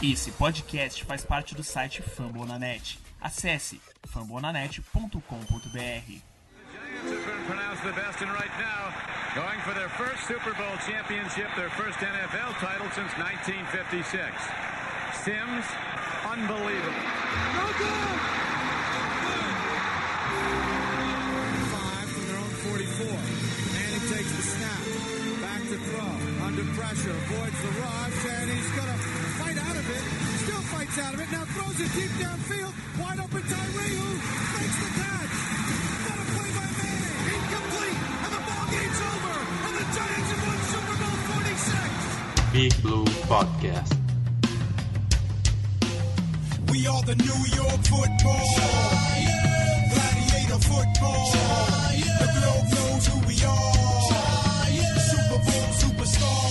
Esse podcast faz parte do site Fambonanet. Acesse fambonanet.com.br. pronounced the best and right now, going for their first Super Bowl championship, their first NFL title since 1956. Sims, unbelievable. Five Under pressure. Avoids the rush. And he's going to fight out of it. Still fights out of it. Now throws it deep downfield. Wide open Tyree who makes the catch. What a play by Manning. Incomplete. And the ball game's over. And the Giants have won Super Bowl 46. Big Blue Podcast. We are the New York football. Giants. Gladiator football. The globe knows who we are. Super Bowl superstars.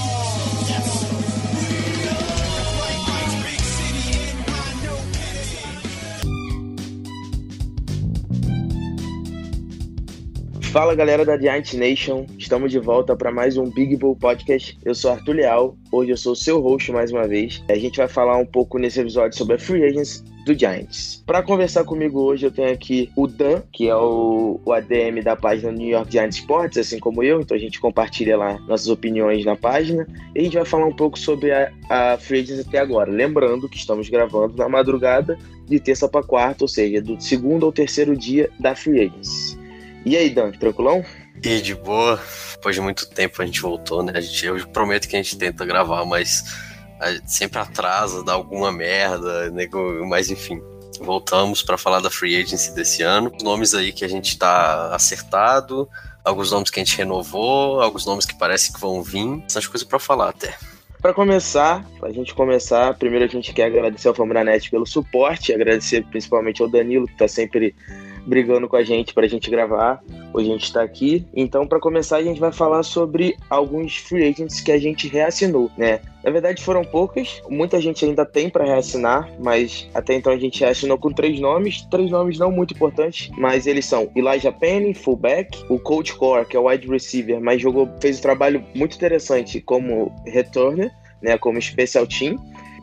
Fala galera da Giant Nation, estamos de volta para mais um Big Bull Podcast. Eu sou Arthur Leal, hoje eu sou seu host mais uma vez. A gente vai falar um pouco nesse episódio sobre a Free Agents do Giants. Para conversar comigo hoje eu tenho aqui o Dan, que é o, o ADM da página New York Giants Sports, assim como eu, então a gente compartilha lá nossas opiniões na página. E a gente vai falar um pouco sobre a, a Free Agents até agora. Lembrando que estamos gravando na madrugada de terça para quarta, ou seja, do segundo ao terceiro dia da Free Agents. E aí, Dan, tranquilão? E de boa, depois de muito tempo a gente voltou, né? A gente, eu prometo que a gente tenta gravar, mas a gente sempre atrasa, dá alguma merda, nego, mas enfim. Voltamos para falar da free agency desse ano. Os nomes aí que a gente tá acertado, alguns nomes que a gente renovou, alguns nomes que parece que vão vir. Bastante coisa para falar até. Para começar, pra gente começar, primeiro a gente quer agradecer ao Fambranet pelo suporte, agradecer principalmente ao Danilo, que tá sempre brigando com a gente para a gente gravar. Hoje a gente está aqui. Então, para começar, a gente vai falar sobre alguns free agents que a gente reassinou, né? Na verdade, foram poucas. Muita gente ainda tem para reassinar, mas até então a gente reassinou com três nomes. Três nomes não muito importantes, mas eles são Elijah Penny, fullback, o Coach Core, que é o wide receiver, mas jogou, fez um trabalho muito interessante como returner, né? Como special team.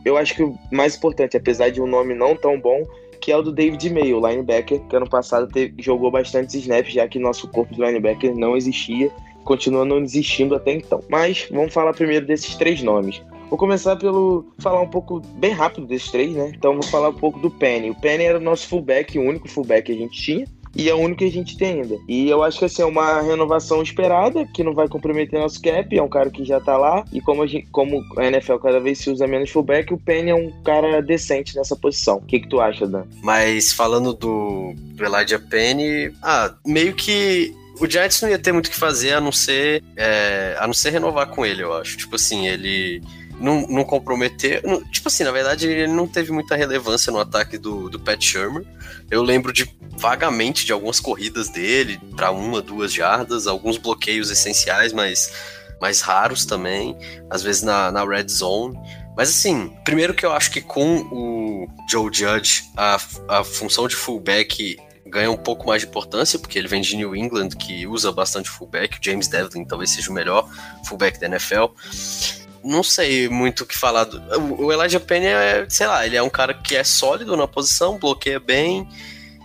Eu acho que o mais importante, apesar de um nome não tão bom, que é o do David May, o linebacker, que ano passado teve, jogou bastantes snaps, já que nosso corpo de linebacker não existia, continua não existindo até então. Mas vamos falar primeiro desses três nomes. Vou começar pelo falar um pouco bem rápido desses três, né? Então vou falar um pouco do Penny. O Penny era o nosso fullback, o único fullback que a gente tinha e é o único que a gente tem ainda. E eu acho que assim, é uma renovação esperada, que não vai comprometer nosso cap, é um cara que já tá lá, e como a, gente, como a NFL cada vez se usa menos fullback, o Penny é um cara decente nessa posição. O que, que tu acha, Dan? Mas falando do, do Elijah Penny, ah, meio que o Giants não ia ter muito o que fazer a não ser é, a não ser renovar com ele, eu acho. Tipo assim, ele não, não comprometer. Não, tipo assim, na verdade, ele não teve muita relevância no ataque do, do Pat Shermer. Eu lembro de vagamente de algumas corridas dele para uma, duas jardas, alguns bloqueios essenciais, mas mais raros também, às vezes na, na red zone. Mas assim, primeiro que eu acho que com o Joe Judge, a, a função de fullback ganha um pouco mais de importância, porque ele vem de New England, que usa bastante fullback. O James Devlin talvez seja o melhor fullback da NFL não sei muito o que falar. O Elijah Penny é, sei lá, ele é um cara que é sólido na posição, bloqueia bem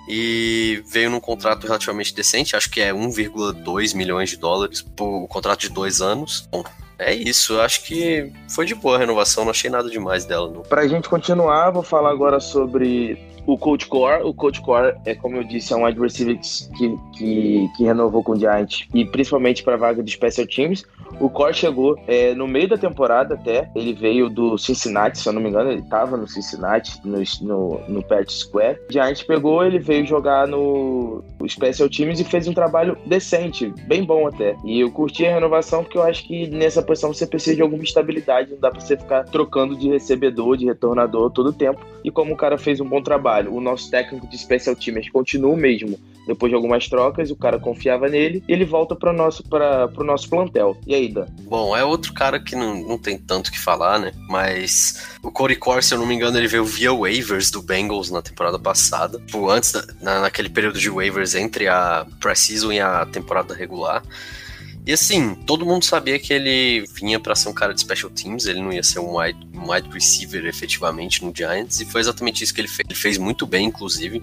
e veio num contrato relativamente decente, acho que é 1,2 milhões de dólares por contrato de dois anos. Bom, é isso, acho que foi de boa a renovação, não achei nada demais dela. Não. Pra gente continuar, vou falar agora sobre o Coach Core. O Coach Core, é como eu disse, é um wide receiver que, que, que renovou com o Giants e principalmente para a vaga de Special Teams. O Core chegou é, no meio da temporada até. Ele veio do Cincinnati, se eu não me engano, ele estava no Cincinnati, no, no, no Pet Square. Giants pegou, ele veio jogar no Special Teams e fez um trabalho decente, bem bom até. E eu curti a renovação porque eu acho que nessa posição você precisa de alguma estabilidade, não dá para você ficar trocando de recebedor, de retornador todo o tempo. E como o cara fez um bom trabalho, o nosso técnico de Special Teams continua o mesmo depois de algumas trocas, o cara confiava nele e ele volta para o nosso, nosso plantel. E aí, Dan? Bom, é outro cara que não, não tem tanto que falar, né? Mas o Corey Core, se eu não me engano, ele veio via waivers do Bengals na temporada passada. Tipo, antes, da, na, naquele período de waivers entre a pré-season e a temporada regular. E assim, todo mundo sabia que ele vinha para ser um cara de special teams, ele não ia ser um wide, um wide receiver efetivamente no Giants, e foi exatamente isso que ele fez. Ele fez muito bem, inclusive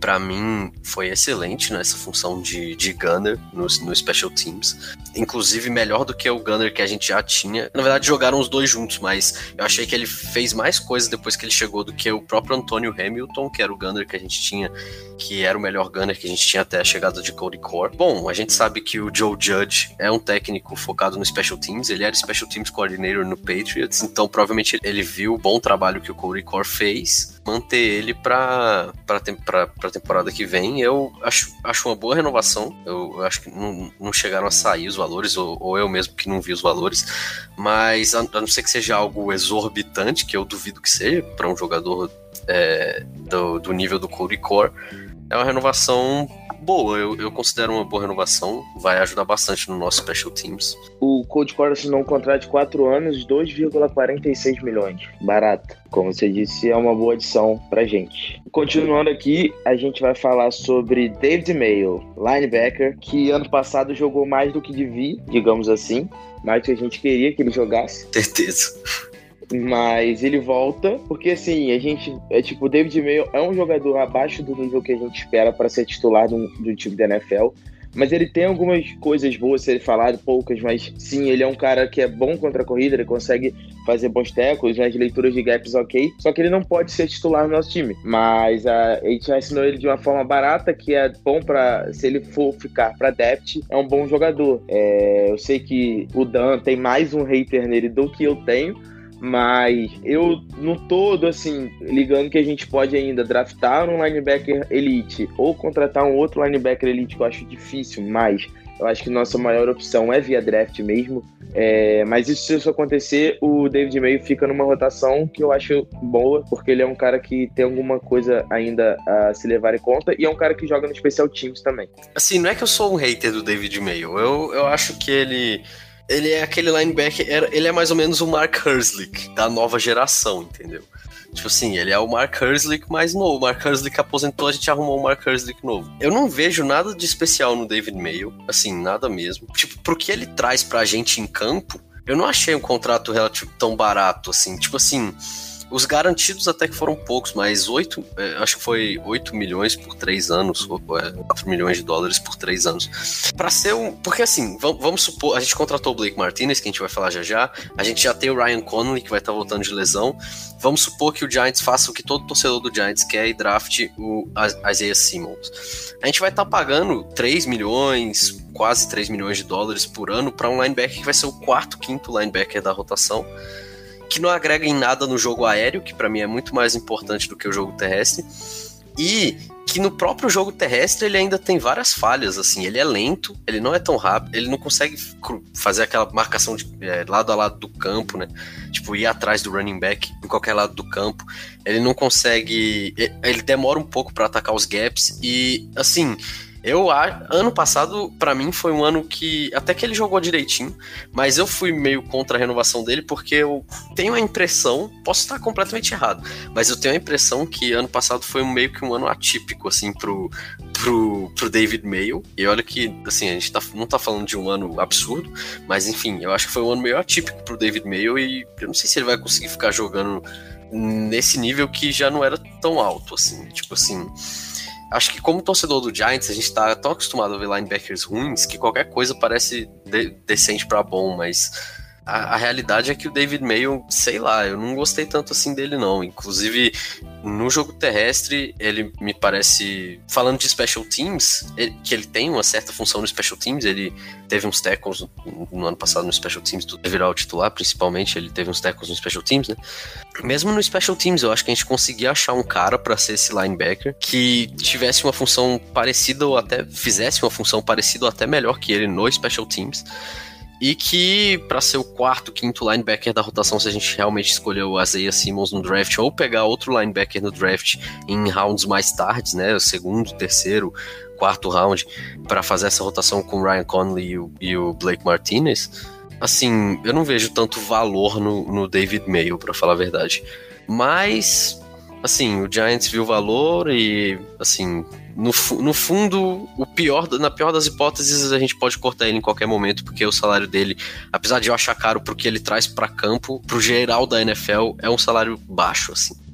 para mim foi excelente nessa função de, de gunner no, no Special Teams. Inclusive melhor do que o gunner que a gente já tinha. Na verdade, jogaram os dois juntos, mas eu achei que ele fez mais coisas depois que ele chegou do que o próprio Antônio Hamilton, que era o gunner que a gente tinha, que era o melhor gunner que a gente tinha até a chegada de Cody Core. Bom, a gente sabe que o Joe Judge é um técnico focado no Special Teams, ele era Special Teams Coordinator no Patriots, então provavelmente ele viu o bom trabalho que o Cody Core fez, manter ele para para temporada que vem. Eu acho, acho uma boa renovação. Eu, eu acho que não, não, chegaram a sair os valores, ou, ou, eu mesmo que não vi os valores. Mas a, a, não ser que seja algo exorbitante, que eu duvido que seja, para um jogador é, do, do nível do Cody Core, é uma renovação boa, eu, eu considero uma boa renovação, vai ajudar bastante no nosso Special Teams. O Cold Core assinou um contrato de 4 anos, 2,46 milhões. Barato. Como você disse, é uma boa adição pra gente. Continuando aqui, a gente vai falar sobre David Mayo, linebacker, que ano passado jogou mais do que devia, digamos assim. Mais do que a gente queria que ele jogasse. Certeza. Mas ele volta, porque assim, a gente. É tipo, o David Mayo é um jogador abaixo do nível que a gente espera para ser titular do, do time da NFL. Mas ele tem algumas coisas boas a ser falado, poucas, mas sim, ele é um cara que é bom contra a corrida, ele consegue fazer bons tecos, nas leituras de gaps ok, só que ele não pode ser titular no nosso time. Mas a, a gente assinou ele de uma forma barata, que é bom para se ele for ficar para depth, é um bom jogador. É, eu sei que o Dan tem mais um hater nele do que eu tenho, mas eu, no todo, assim, ligando que a gente pode ainda draftar um linebacker elite ou contratar um outro linebacker elite, que eu acho difícil, mas eu acho que nossa maior opção é via draft mesmo. É, mas isso, se isso acontecer, o David Mayo fica numa rotação que eu acho boa, porque ele é um cara que tem alguma coisa ainda a se levar em conta e é um cara que joga no Special Teams também. Assim, não é que eu sou um hater do David Mayo, eu, eu acho que ele ele é aquele linebacker, ele é mais ou menos o Mark Herslick da nova geração, entendeu? Tipo assim, ele é o Mark Herslick mais novo. O Mark Herslick aposentou, a gente arrumou o Mark Herslick novo. Eu não vejo nada de especial no David Mayo, assim, nada mesmo. Tipo, pro que ele traz pra gente em campo, eu não achei um contrato relativo tão barato, assim. Tipo assim, os garantidos até que foram poucos, mas 8, é, acho que foi 8 milhões por 3 anos, ou, é, 4 milhões de dólares por 3 anos. Para ser um. Porque assim, vamos, vamos, supor, a gente contratou o Blake Martinez, que a gente vai falar já já, a gente já tem o Ryan Connolly, que vai estar tá voltando de lesão. Vamos supor que o Giants faça o que todo torcedor do Giants quer e draft o Isaiah Simmons. A gente vai estar tá pagando 3 milhões, quase 3 milhões de dólares por ano para um linebacker que vai ser o quarto, quinto linebacker da rotação que não agrega em nada no jogo aéreo, que para mim é muito mais importante do que o jogo terrestre, e que no próprio jogo terrestre ele ainda tem várias falhas, assim, ele é lento, ele não é tão rápido, ele não consegue fazer aquela marcação de é, lado a lado do campo, né? Tipo, ir atrás do running back em qualquer lado do campo. Ele não consegue, ele demora um pouco para atacar os gaps e assim, eu, ano passado, para mim, foi um ano que. Até que ele jogou direitinho, mas eu fui meio contra a renovação dele, porque eu tenho a impressão, posso estar completamente errado, mas eu tenho a impressão que ano passado foi meio que um ano atípico, assim, pro, pro, pro David Mayo. E olha que, assim, a gente tá, não tá falando de um ano absurdo, mas enfim, eu acho que foi um ano meio atípico pro David Mayo e eu não sei se ele vai conseguir ficar jogando nesse nível que já não era tão alto, assim. Tipo assim acho que como torcedor do Giants, a gente tá tão acostumado a ver linebackers ruins que qualquer coisa parece de decente para bom, mas a, a, realidade é que o David Mayo, sei lá, eu não gostei tanto assim dele, não. Inclusive, no jogo terrestre, ele me parece. Falando de special teams, ele, que ele tem uma certa função no special teams, ele teve uns tackles no, no ano passado no special teams, do virar o titular, principalmente, ele teve uns tackles no special teams, né? Mesmo no special teams, eu acho que a gente conseguia achar um cara para ser esse linebacker que tivesse uma função parecida ou até fizesse uma função parecida ou até melhor que ele no special teams e que, para ser o quarto, quinto linebacker da rotação, se a gente realmente escolher o Isaiah Simmons no draft, ou pegar outro linebacker no draft em rounds mais tardes, né? O segundo, terceiro, quarto round, para fazer essa rotação com o Ryan Conley e o, e o, Blake Martinez, assim, eu não vejo tanto valor no, no David Mayo, para falar a verdade. Mas assim, o Giants viu valor e, assim, no, no fundo, o pior, na pior das hipóteses, a gente pode cortar ele em qualquer momento, porque o salário dele, apesar de eu achar caro pro que ele traz para campo, pro geral da NFL, é um salário baixo, assim.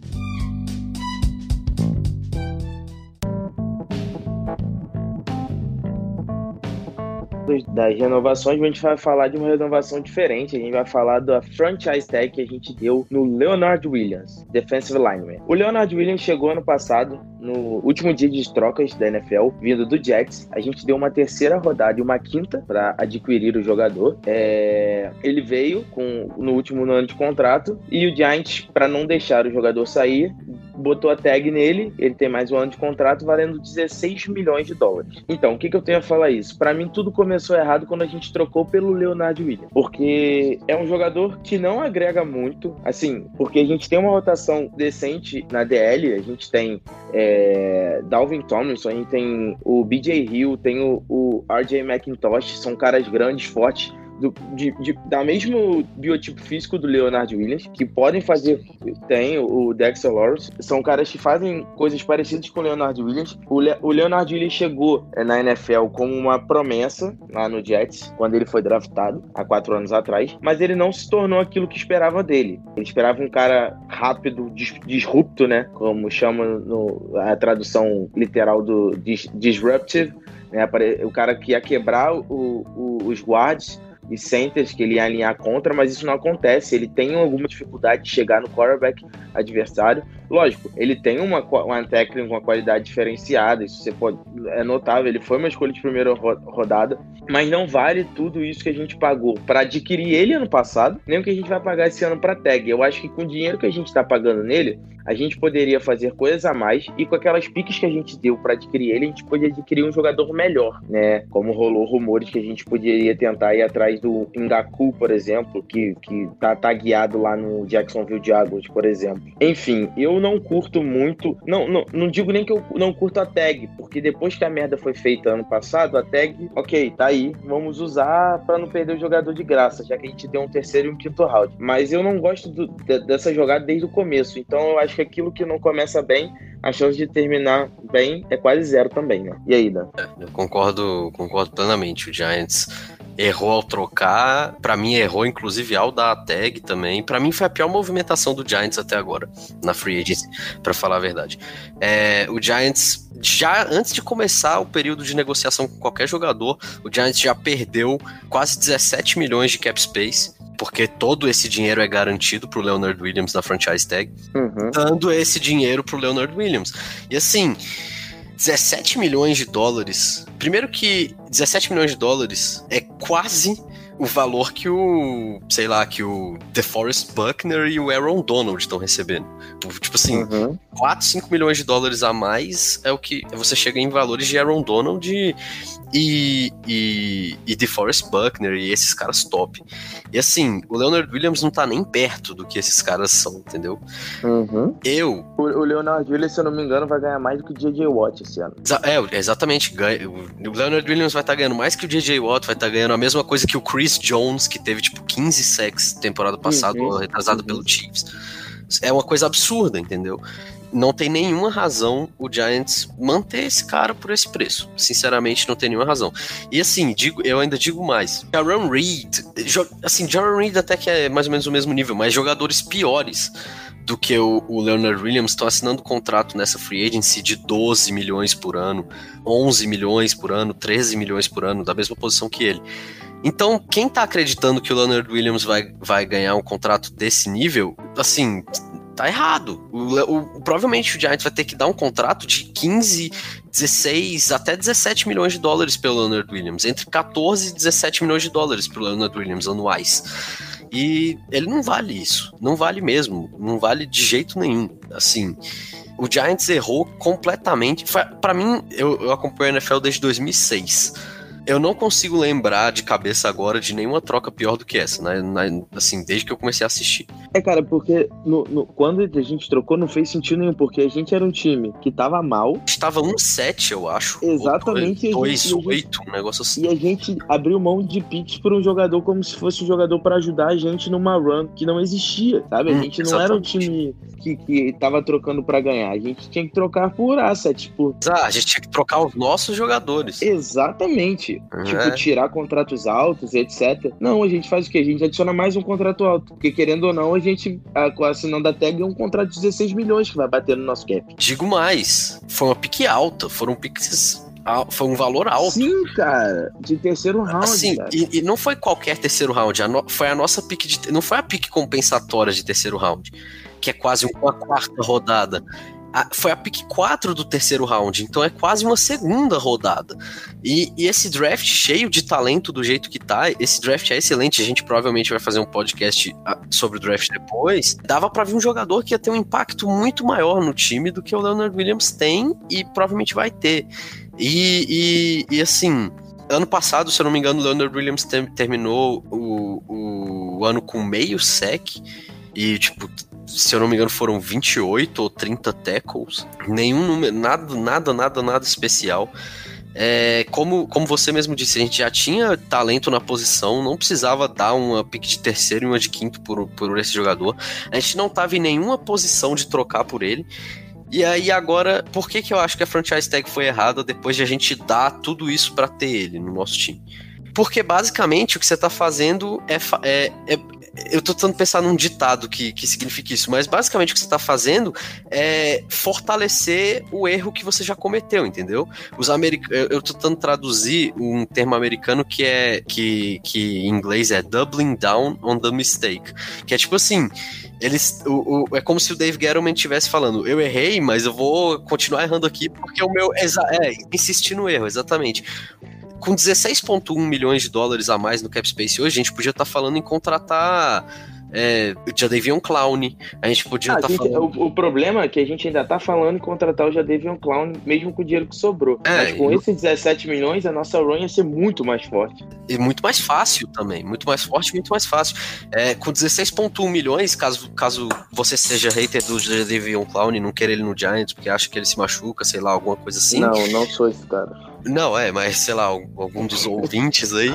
Das renovações, a gente vai falar de uma renovação diferente. A gente vai falar da franchise tag que a gente deu no Leonard Williams, defensive lineman. O Leonard Williams chegou ano passado, no último dia de trocas da NFL, vindo do Jets. A gente deu uma terceira rodada e uma quinta para adquirir o jogador. É... Ele veio com no último ano de contrato e o Giants, para não deixar o jogador sair, botou a tag nele, ele tem mais um ano de contrato valendo 16 milhões de dólares. Então, o que, que eu tenho a falar isso? Para mim, tudo começou errado quando a gente trocou pelo Leonardo Williams, porque é um jogador que não agrega muito, assim, porque a gente tem uma rotação decente na DL, a gente tem é, Dalvin Tomlinson, a gente tem o BJ Hill, tem o, o RJ McIntosh, são caras grandes, fortes, do, de, de, da mesmo biotipo físico do Leonard Williams, que podem fazer. Tem o Dexter Lawrence, são caras que fazem coisas parecidas com o Leonard Williams. O, Le, o Leonard Williams chegou é, na NFL como uma promessa lá no Jets, quando ele foi draftado, há quatro anos atrás, mas ele não se tornou aquilo que esperava dele. Ele esperava um cara rápido, dis, disrupto, né? Como chama no, a tradução literal do dis, disruptive. Né, o cara que ia quebrar o, o, os guards e centers que ele ia alinhar contra, mas isso não acontece. Ele tem alguma dificuldade de chegar no quarterback adversário. Lógico, ele tem uma, uma técnica uma qualidade diferenciada, isso você pode, é notável. Ele foi uma escolha de primeira rodada, mas não vale tudo isso que a gente pagou para adquirir ele ano passado, nem o que a gente vai pagar esse ano para tag. Eu acho que com o dinheiro que a gente está pagando nele, a gente poderia fazer coisas a mais e com aquelas piques que a gente deu para adquirir ele, a gente podia adquirir um jogador melhor, né? Como rolou rumores que a gente poderia tentar ir atrás do Ngaku, por exemplo, que, que tá tagueado lá no Jacksonville Jaguars, por exemplo. Enfim, eu não curto muito, não, não, não digo nem que eu não curto a tag, porque depois que a merda foi feita ano passado, a tag, ok, tá aí, vamos usar para não perder o jogador de graça, já que a gente deu um terceiro e um quinto round. Mas eu não gosto do, dessa jogada desde o começo, então eu acho que aquilo que não começa bem, a chance de terminar bem é quase zero também, né? E aí, Dan? É, eu concordo, concordo plenamente. O Giants errou ao trocar. Para mim, errou inclusive ao dar a tag também. Para mim, foi a pior movimentação do Giants até agora, na free agency, para falar a verdade. É, o Giants, já antes de começar o período de negociação com qualquer jogador, o Giants já perdeu quase 17 milhões de cap space porque todo esse dinheiro é garantido pro Leonard Williams na franchise tag, uhum. dando esse dinheiro pro Leonard Williams. E assim, 17 milhões de dólares. Primeiro que 17 milhões de dólares é quase o valor que o, sei lá, que o DeForest Buckner e o Aaron Donald estão recebendo. Tipo assim, uhum. 4, 5 milhões de dólares a mais é o que você chega em valores de Aaron Donald e, e, e, e DeForest Buckner e esses caras top. E assim, o Leonard Williams não tá nem perto do que esses caras são, entendeu? Uhum. Eu. O, o Leonard Williams, se eu não me engano, vai ganhar mais do que o J.J. Watt esse ano. É, exatamente. O Leonard Williams vai estar tá ganhando mais que o J.J. Watt, vai estar tá ganhando a mesma coisa que o Chris Jones, que teve tipo 15 sacks temporada passada, uhum. retrasado uhum. pelo Chiefs. É uma coisa absurda, entendeu? Não tem nenhuma razão o Giants manter esse cara por esse preço. Sinceramente, não tem nenhuma razão. E assim, digo, eu ainda digo mais. Jaron Reed, assim, Jaron Reed até que é mais ou menos o mesmo nível, mas jogadores piores do que o, o Leonard Williams estão assinando contrato nessa free agency de 12 milhões por ano, 11 milhões por ano, 13 milhões por ano, da mesma posição que ele. Então, quem tá acreditando que o Leonard Williams vai, vai ganhar um contrato desse nível, assim, tá errado. O, o, provavelmente o Giants vai ter que dar um contrato de 15, 16, até 17 milhões de dólares pelo Leonard Williams. Entre 14 e 17 milhões de dólares pelo Leonard Williams anuais. E ele não vale isso. Não vale mesmo. Não vale de jeito nenhum. Assim. O Giants errou completamente. para mim, eu, eu acompanho a NFL desde 2006. Eu não consigo lembrar de cabeça agora de nenhuma troca pior do que essa, né? Na- assim, desde que eu comecei a assistir. É, cara, porque no- no- quando a gente trocou não fez sentido nenhum, porque a gente era um time que tava mal Estava 1-7, eu acho. Exatamente, e a Ou gente- e a 2-8, um negócio assim. e a gente abriu mão de picks por um jogador como se fosse um jogador pra ajudar a gente numa run que não existia, sabe? A Hum, gente não era um time que, que tava trocando pra ganhar, a gente tinha que trocar por assets, por Ah, a gente tinha que trocar os nossos jogadores. Exatamente. Uhum. Tipo, tirar contratos altos, etc. Não, a gente faz o quê? A gente adiciona mais um contrato alto. Porque, querendo ou não, a gente, assinando a tag, é um contrato de 16 milhões que vai bater no nosso cap. Digo mais, foi uma pique alta, foram piques. Foi um valor alto. Sim, cara. De terceiro round, Assim, cara. e, e não foi qualquer terceiro round, a no- foi a nossa pique de. Não foi a pique compensatória de terceiro round, que é quase uma quarta rodada. A- foi a pique 4 do terceiro round, então é quase uma segunda rodada. E, e esse draft cheio de talento do jeito que tá, esse draft é excelente. A gente provavelmente vai fazer um podcast ah, sobre o draft depois. Dava pra vir um jogador que ia ter um impacto muito maior no time do que o Leonard Williams tem e provavelmente vai ter. E, e, e assim, ano passado, se eu não me engano, o Leonard Williams ter- terminou o, o ano com meio sec. E, tipo, se eu não me engano, foram 28 ou 30 tackles. Nenhum número, nada, nada, nada, nada especial. É, como, como você mesmo disse, a gente já tinha talento na posição, não precisava dar uma pique de terceiro e uma de quinto por, por esse jogador. A gente não estava em nenhuma posição de trocar por ele. E aí agora, por que, que eu acho que a franchise tag foi errada depois de a gente dar tudo isso para ter ele no nosso time? Porque basicamente o que você tá fazendo é, é, é- eu tô tentando pensar num ditado que, que signifique isso, mas basicamente o que você tá fazendo é fortalecer o erro que você já cometeu, entendeu? Os americ... eu, tô tentando traduzir um termo americano que é que, que em inglês é doubling down on the mistake, que é tipo assim, eles o, o- é como se o Dave Gettleman estivesse falando, eu errei, mas eu vou continuar errando aqui porque o meu é insistir no erro, exatamente com 16,1 milhões de dólares a mais no cap space hoje, a gente podia estar falando em contratar é, Jadavion Clown, a gente podia Ah, estar gente, falando... o, o problema é que a gente ainda tá falando em contratar o Jadavion Clown, mesmo com o dinheiro que sobrou. É, Mas com e- esses 17 milhões, a nossa run ia ser muito mais forte. E muito mais fácil também, muito mais forte, muito mais fácil. É, com 16,1 milhões, caso, caso você seja hater do Jadavion Clown e não queira ele no Giants, porque acha que ele se machuca, sei lá, alguma coisa assim. Não, não sou esse cara. Não, é, mas sei lá, algum dos ouvintes aí.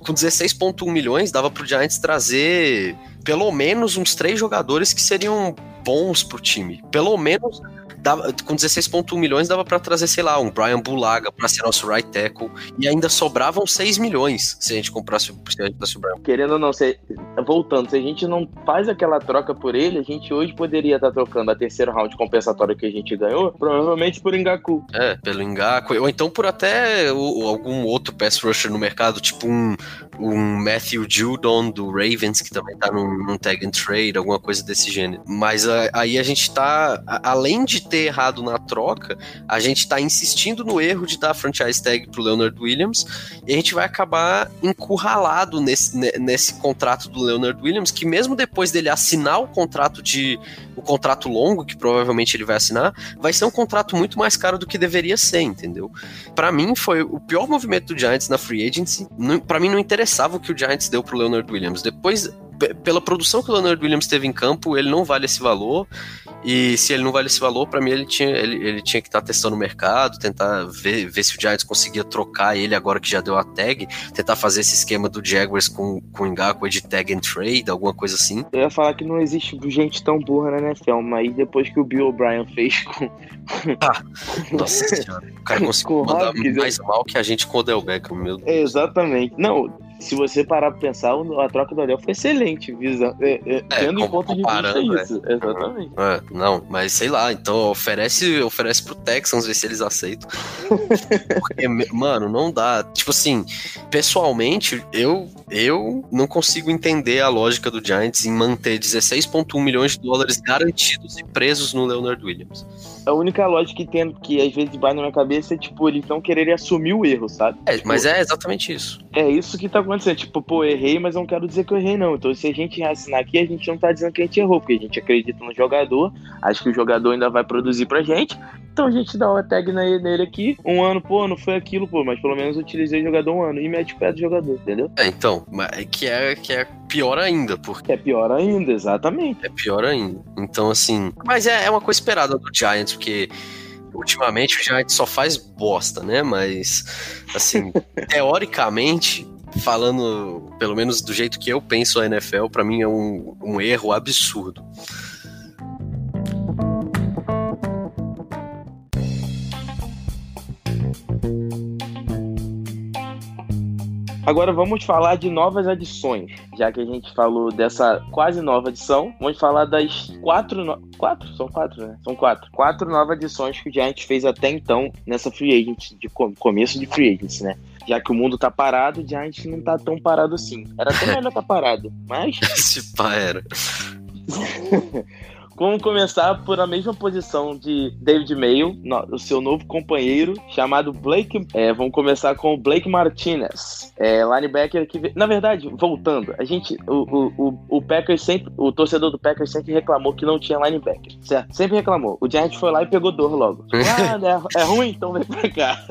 Com 16,1 milhões, dava pro Giants trazer pelo menos uns três jogadores que seriam bons pro time. Pelo menos. Dava, com 16,1 milhões dava pra trazer, sei lá, um Brian Bulaga pra ser nosso right tackle. E ainda sobravam 6 milhões se a gente comprasse, se a gente comprasse o Brian. Querendo ou não, se, voltando, se a gente não faz aquela troca por ele, a gente hoje poderia estar trocando a terceira round compensatória que a gente ganhou, provavelmente por Engaku. É, pelo Engaku. Ou então por até o- algum outro pass rusher no mercado, tipo um, um Matthew Judon do Ravens, que também tá num, num tag and trade, alguma coisa desse gênero. Mas a- aí a gente tá, a- além de ter errado na troca, a gente tá insistindo no erro de dar a franchise tag pro Leonard Williams e a gente vai acabar encurralado nesse, ne- nesse contrato do Leonard Williams, que mesmo depois dele assinar o contrato de o contrato longo, que provavelmente ele vai assinar, vai ser um contrato muito mais caro do que deveria ser, entendeu? Pra mim foi o pior movimento do Giants na free agency. Pra mim não interessava o que o Giants deu pro Leonard Williams. Depois, pela produção que o Leonard Williams teve em campo, ele não vale esse valor. E se ele não vale esse valor, pra mim ele tinha, ele, ele tinha que estar testando o mercado, tentar ver, ver se o Giants conseguia trocar ele agora que já deu a tag, tentar fazer esse esquema do Jaguars com, com o Ngaku de tag and trade, alguma coisa assim. Eu ia falar que não existe gente tão burra na NFL, mas depois que o Bill O'Brien fez com. Nossa senhora, o cara conseguiu mandar Hopkins, mais mal que a gente com o Odell Beckham, meu Deus. Exatamente. Não, se você parar pra pensar, a troca do Odell foi excelente, visão, é, é, tendo em conta de vista isso. Exatamente. É, não, mas sei lá, então oferece, oferece pro Texans ver se eles aceitam. Porque, mano, não dá. Tipo assim, pessoalmente, eu, eu não consigo entender a lógica do Giants em manter 16,1 milhões de dólares garantidos e presos no Leonard Williams. A única lógica que tem, que às vezes bate na minha cabeça é, tipo, eles não quererem assumir o erro, sabe? É, mas é exatamente isso. É isso que tá acontecendo. Tipo, pô, errei, mas não quero dizer que eu errei, não. Então, se a gente assinar aqui, a gente não tá dizendo que a gente errou, porque a gente acredita no jogador, acho que o jogador ainda vai produzir pra gente. Então a gente dá uma tag nele aqui, um ano, pô, não foi aquilo, pô, mas pelo menos eu utilizei o jogador um ano e mete o pé do jogador, entendeu? É, então, que é, que é pior ainda, porque. É pior ainda, exatamente. É pior ainda. Então, assim. Mas é, é uma coisa esperada do Giants, porque ultimamente o Giants só faz bosta, né? Mas, assim, teoricamente, falando, pelo menos do jeito que eu penso a NFL, para mim é um, um erro absurdo. Agora vamos falar de novas adições, já que a gente falou dessa quase nova edição. Vamos falar das quatro. No... Quatro? São quatro, né? São quatro. Quatro novas adições que o Giants fez até então nessa free agent, de começo de free agents, né? Já que o mundo tá parado, o Giants não tá tão parado assim. Era até melhor tá parado, mas. Esse pá era. Vamos começar por a mesma posição de David Mayo, o seu novo companheiro, chamado Blake. É, vamos começar com o Blake Martinez, é, linebacker que. Na verdade, voltando, a gente. O, o, o, Packers sempre. O torcedor do Packers sempre reclamou que não tinha linebacker, certo? Sempre reclamou. O Giants foi lá e pegou dor logo. Ah, é, é ruim? Então vem pra cá.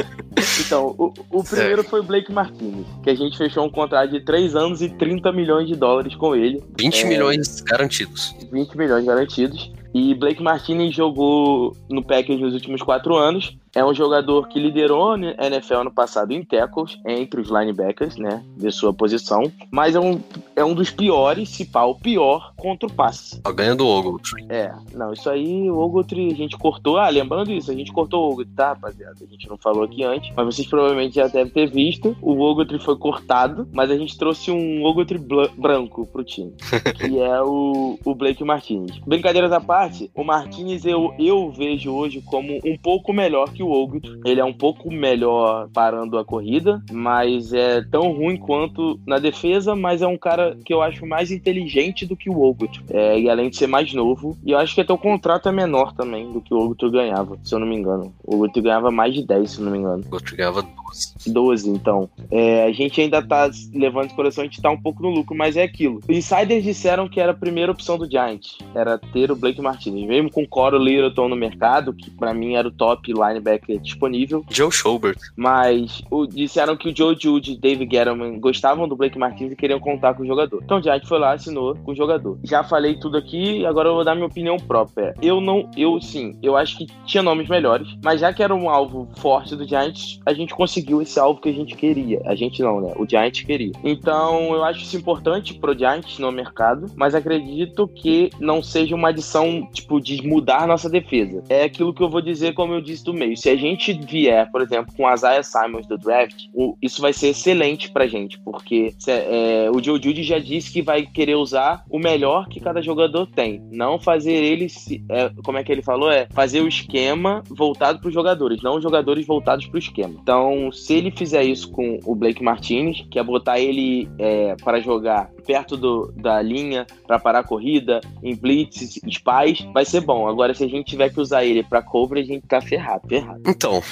então, o, o primeiro foi o Blake Martinez, que a gente fechou um contrato de 3 anos e 30 milhões de dólares com ele. 20 é, milhões garantidos. 20 milhões garantidos. E Blake Martinez jogou no Packers nos últimos quatro anos. É um jogador que liderou a NFL no passado em tackles, entre os linebackers, né, de sua posição, mas é um, é um dos piores, se pá, o pior contra o passe. Tá ganhando o Ogletree. É, não, isso aí, o Ogletree, a gente cortou, ah, lembrando isso, a gente cortou o Ogletree, tá, rapaziada? A gente não falou aqui antes, mas vocês provavelmente já devem ter visto, o Ogletree foi cortado, mas a gente trouxe um Ogletree branco pro time, que é o, o Blake Martinez. Brincadeiras à parte, o Martinez eu, eu vejo hoje como um pouco melhor que que o Ogletree. Ele é um pouco melhor parando a corrida, mas é tão ruim quanto na defesa, mas é um cara que eu acho mais inteligente do que o Ogletree. É, e além de ser mais novo, e eu acho que até o contrato é menor também do que o Ogletree ganhava, se eu não me engano. O Ogletree ganhava mais de 10, se eu não me engano. O Ogletree ganhava 12. 12, então. É, a gente ainda tá levando em coração, a gente tá um pouco no lucro, mas é aquilo. Os insiders disseram que era a primeira opção do Giants, era ter o Blake Martinez. Mesmo com o Coro Littleton no mercado, que para mim era o top linebacker linebacker disponível. Joe Schobert. Mas o, disseram que o Joe Jude e David Gettleman gostavam do Blake Martins e queriam contar com o jogador. Então o Giants foi lá, assinou com o jogador. Já falei tudo aqui, agora eu vou dar minha opinião própria. Eu não, eu sim, eu acho que tinha nomes melhores, mas já que era um alvo forte do Giants, a gente conseguiu esse alvo que a gente queria. A gente não, né? O Giants queria. Então eu acho isso importante pro Giants no mercado, mas acredito que não seja uma adição, tipo, de mudar nossa defesa. É aquilo que eu vou dizer, como eu disse do meio se a gente vier, por exemplo, com as Isaiah Simons do draft, o, isso vai ser excelente pra gente, porque se, é, o Joe Judy já disse que vai querer usar o melhor que cada jogador tem, não fazer eles, é, como é que ele falou, é fazer o esquema voltado para os jogadores, não os jogadores voltados para o esquema. Então, se ele fizer isso com o Blake Martinez, que é botar ele é, para jogar perto do, da linha para parar a corrida, em blitz, spies, vai ser bom. Agora, se a gente tiver que usar ele para cover, a gente tá ferrado, ferrado. Então,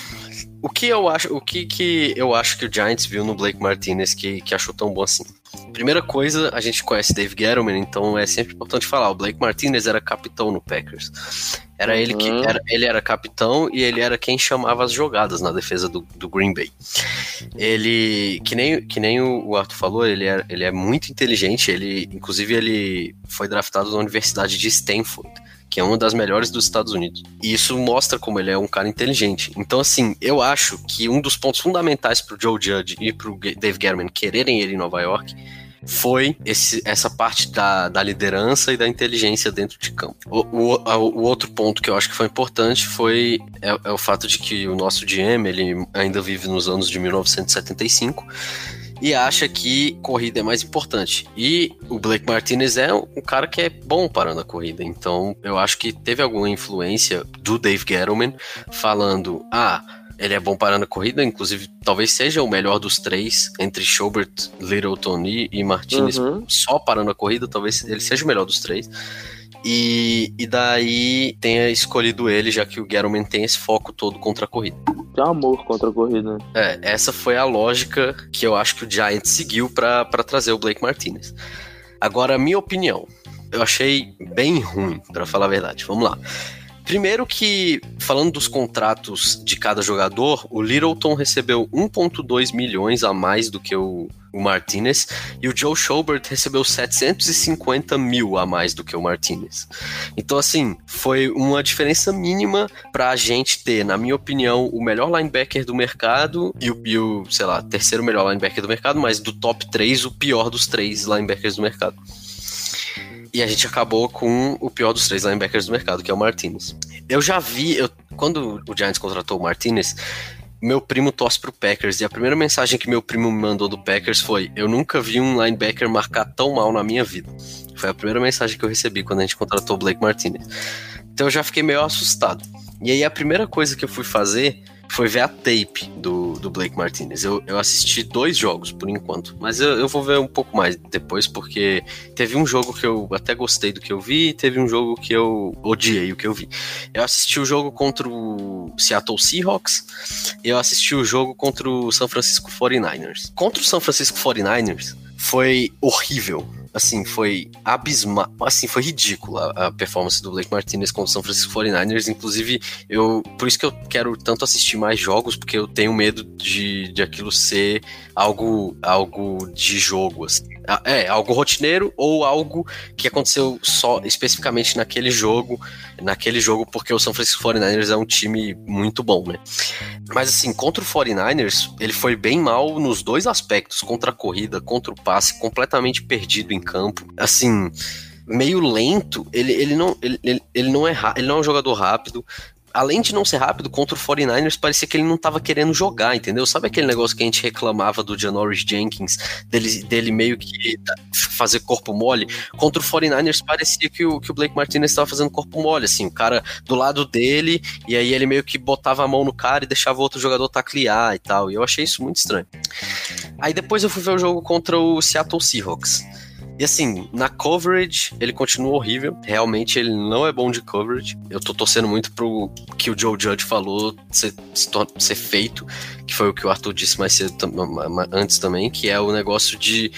o que eu acho, o que, que eu acho que o Giants viu no Blake Martinez que, que achou tão bom assim? Primeira coisa, a gente conhece Dave Gettleman, então é sempre importante falar. O Blake Martinez era capitão no Packers. Era uhum. ele que uhum. era, ele era capitão e ele era quem chamava as jogadas na defesa do, do Green Bay. Ele, que nem, que nem o Arthur falou, ele é, ele é muito inteligente. Ele, inclusive, ele foi draftado na Universidade de Stanford que é uma das melhores dos Estados Unidos. E isso mostra como ele é um cara inteligente. Então, assim, eu acho que um dos pontos fundamentais pro Joe Judge e pro Dave Gettleman quererem ele em Nova York foi esse, essa parte da, da liderança e da inteligência dentro de campo. O, o, o, outro ponto que eu acho que foi importante foi é, é, o fato de que o nosso GM ele ainda vive nos anos de 1975 e acha que corrida é mais importante. E o Blake Martinez é um cara que é bom parando a corrida. Então, eu acho que teve alguma influência do Dave Gettleman falando: ah, ele é bom parando a corrida, inclusive talvez seja o melhor dos três, entre Schobert, Littleton e, e Martinez, uhum. só parando a corrida, talvez ele seja o melhor dos três. E, e daí tenha escolhido ele, já que o Gettleman tem esse foco todo contra a corrida. Tem amor contra a corrida. É, essa foi a lógica que eu acho que o Giants seguiu para trazer o Blake Martinez. Agora, a minha opinião, eu achei bem ruim, para falar a verdade. Vamos lá. Primeiro que, falando dos contratos de cada jogador, o Littleton recebeu 1,2 milhões a mais do que o, o Martinez, e o Joe Schobert recebeu 750 mil a mais do que o Martinez. Então, assim, foi uma diferença mínima para a gente ter, na minha opinião, o melhor linebacker do mercado e o, e o, sei lá, terceiro melhor linebacker do mercado, mas do top 3, o pior dos três linebackers do mercado. E a gente acabou com o pior dos três linebackers do mercado, que é o Martinez. Eu já vi, eu, quando o Giants contratou o Martinez, meu primo torce pro Packers. E a primeira mensagem que meu primo me mandou do Packers foi: Eu nunca vi um linebacker marcar tão mal na minha vida. Foi a primeira mensagem que eu recebi quando a gente contratou o Blake Martinez. Então eu já fiquei meio assustado. E aí a primeira coisa que eu fui fazer foi ver a tape do, do Blake Martinez. Eu, eu assisti dois jogos por enquanto, mas eu, eu vou ver um pouco mais depois, porque teve um jogo que eu até gostei do que eu vi e teve um jogo que eu odiei o que eu vi. Eu assisti o jogo contra o Seattle Seahawks eu assisti o jogo contra o San Francisco 49ers. Contra o San Francisco 49ers foi horrível assim, foi abismal, assim, foi ridícula a performance do Blake Martinez contra o São Francisco 49ers, inclusive, eu, por isso que eu quero tanto assistir mais jogos, porque eu tenho medo de, de aquilo ser algo, algo de jogo, assim. É, algo rotineiro ou algo que aconteceu só especificamente naquele jogo, naquele jogo porque o São Francisco 49ers é um time muito bom, né? Mas assim, contra o 49ers, ele foi bem mal nos dois aspectos, contra a corrida, contra o passe, completamente perdido em campo. Assim, meio lento, ele, ele, não, ele, ele, não é, ele não é um jogador rápido, além de não ser rápido, contra o 49ers, parecia que ele não estava querendo jogar, entendeu? Sabe aquele negócio que a gente reclamava do Janoris Jenkins, dele, dele meio que fazer corpo mole? Contra o 49ers, parecia que o, que o Blake Martinez estava fazendo corpo mole, assim, o cara do lado dele, e aí ele meio que botava a mão no cara e deixava o outro jogador taclear e tal, e eu achei isso muito estranho. Aí depois eu fui ver o jogo contra o Seattle Seahawks. E assim, na coverage, ele continua horrível. Realmente, ele não é bom de coverage. Eu tô torcendo muito pro que o Joe Judge falou ser, ser feito, que foi o que o Arthur disse mais cedo, antes também, que é o negócio de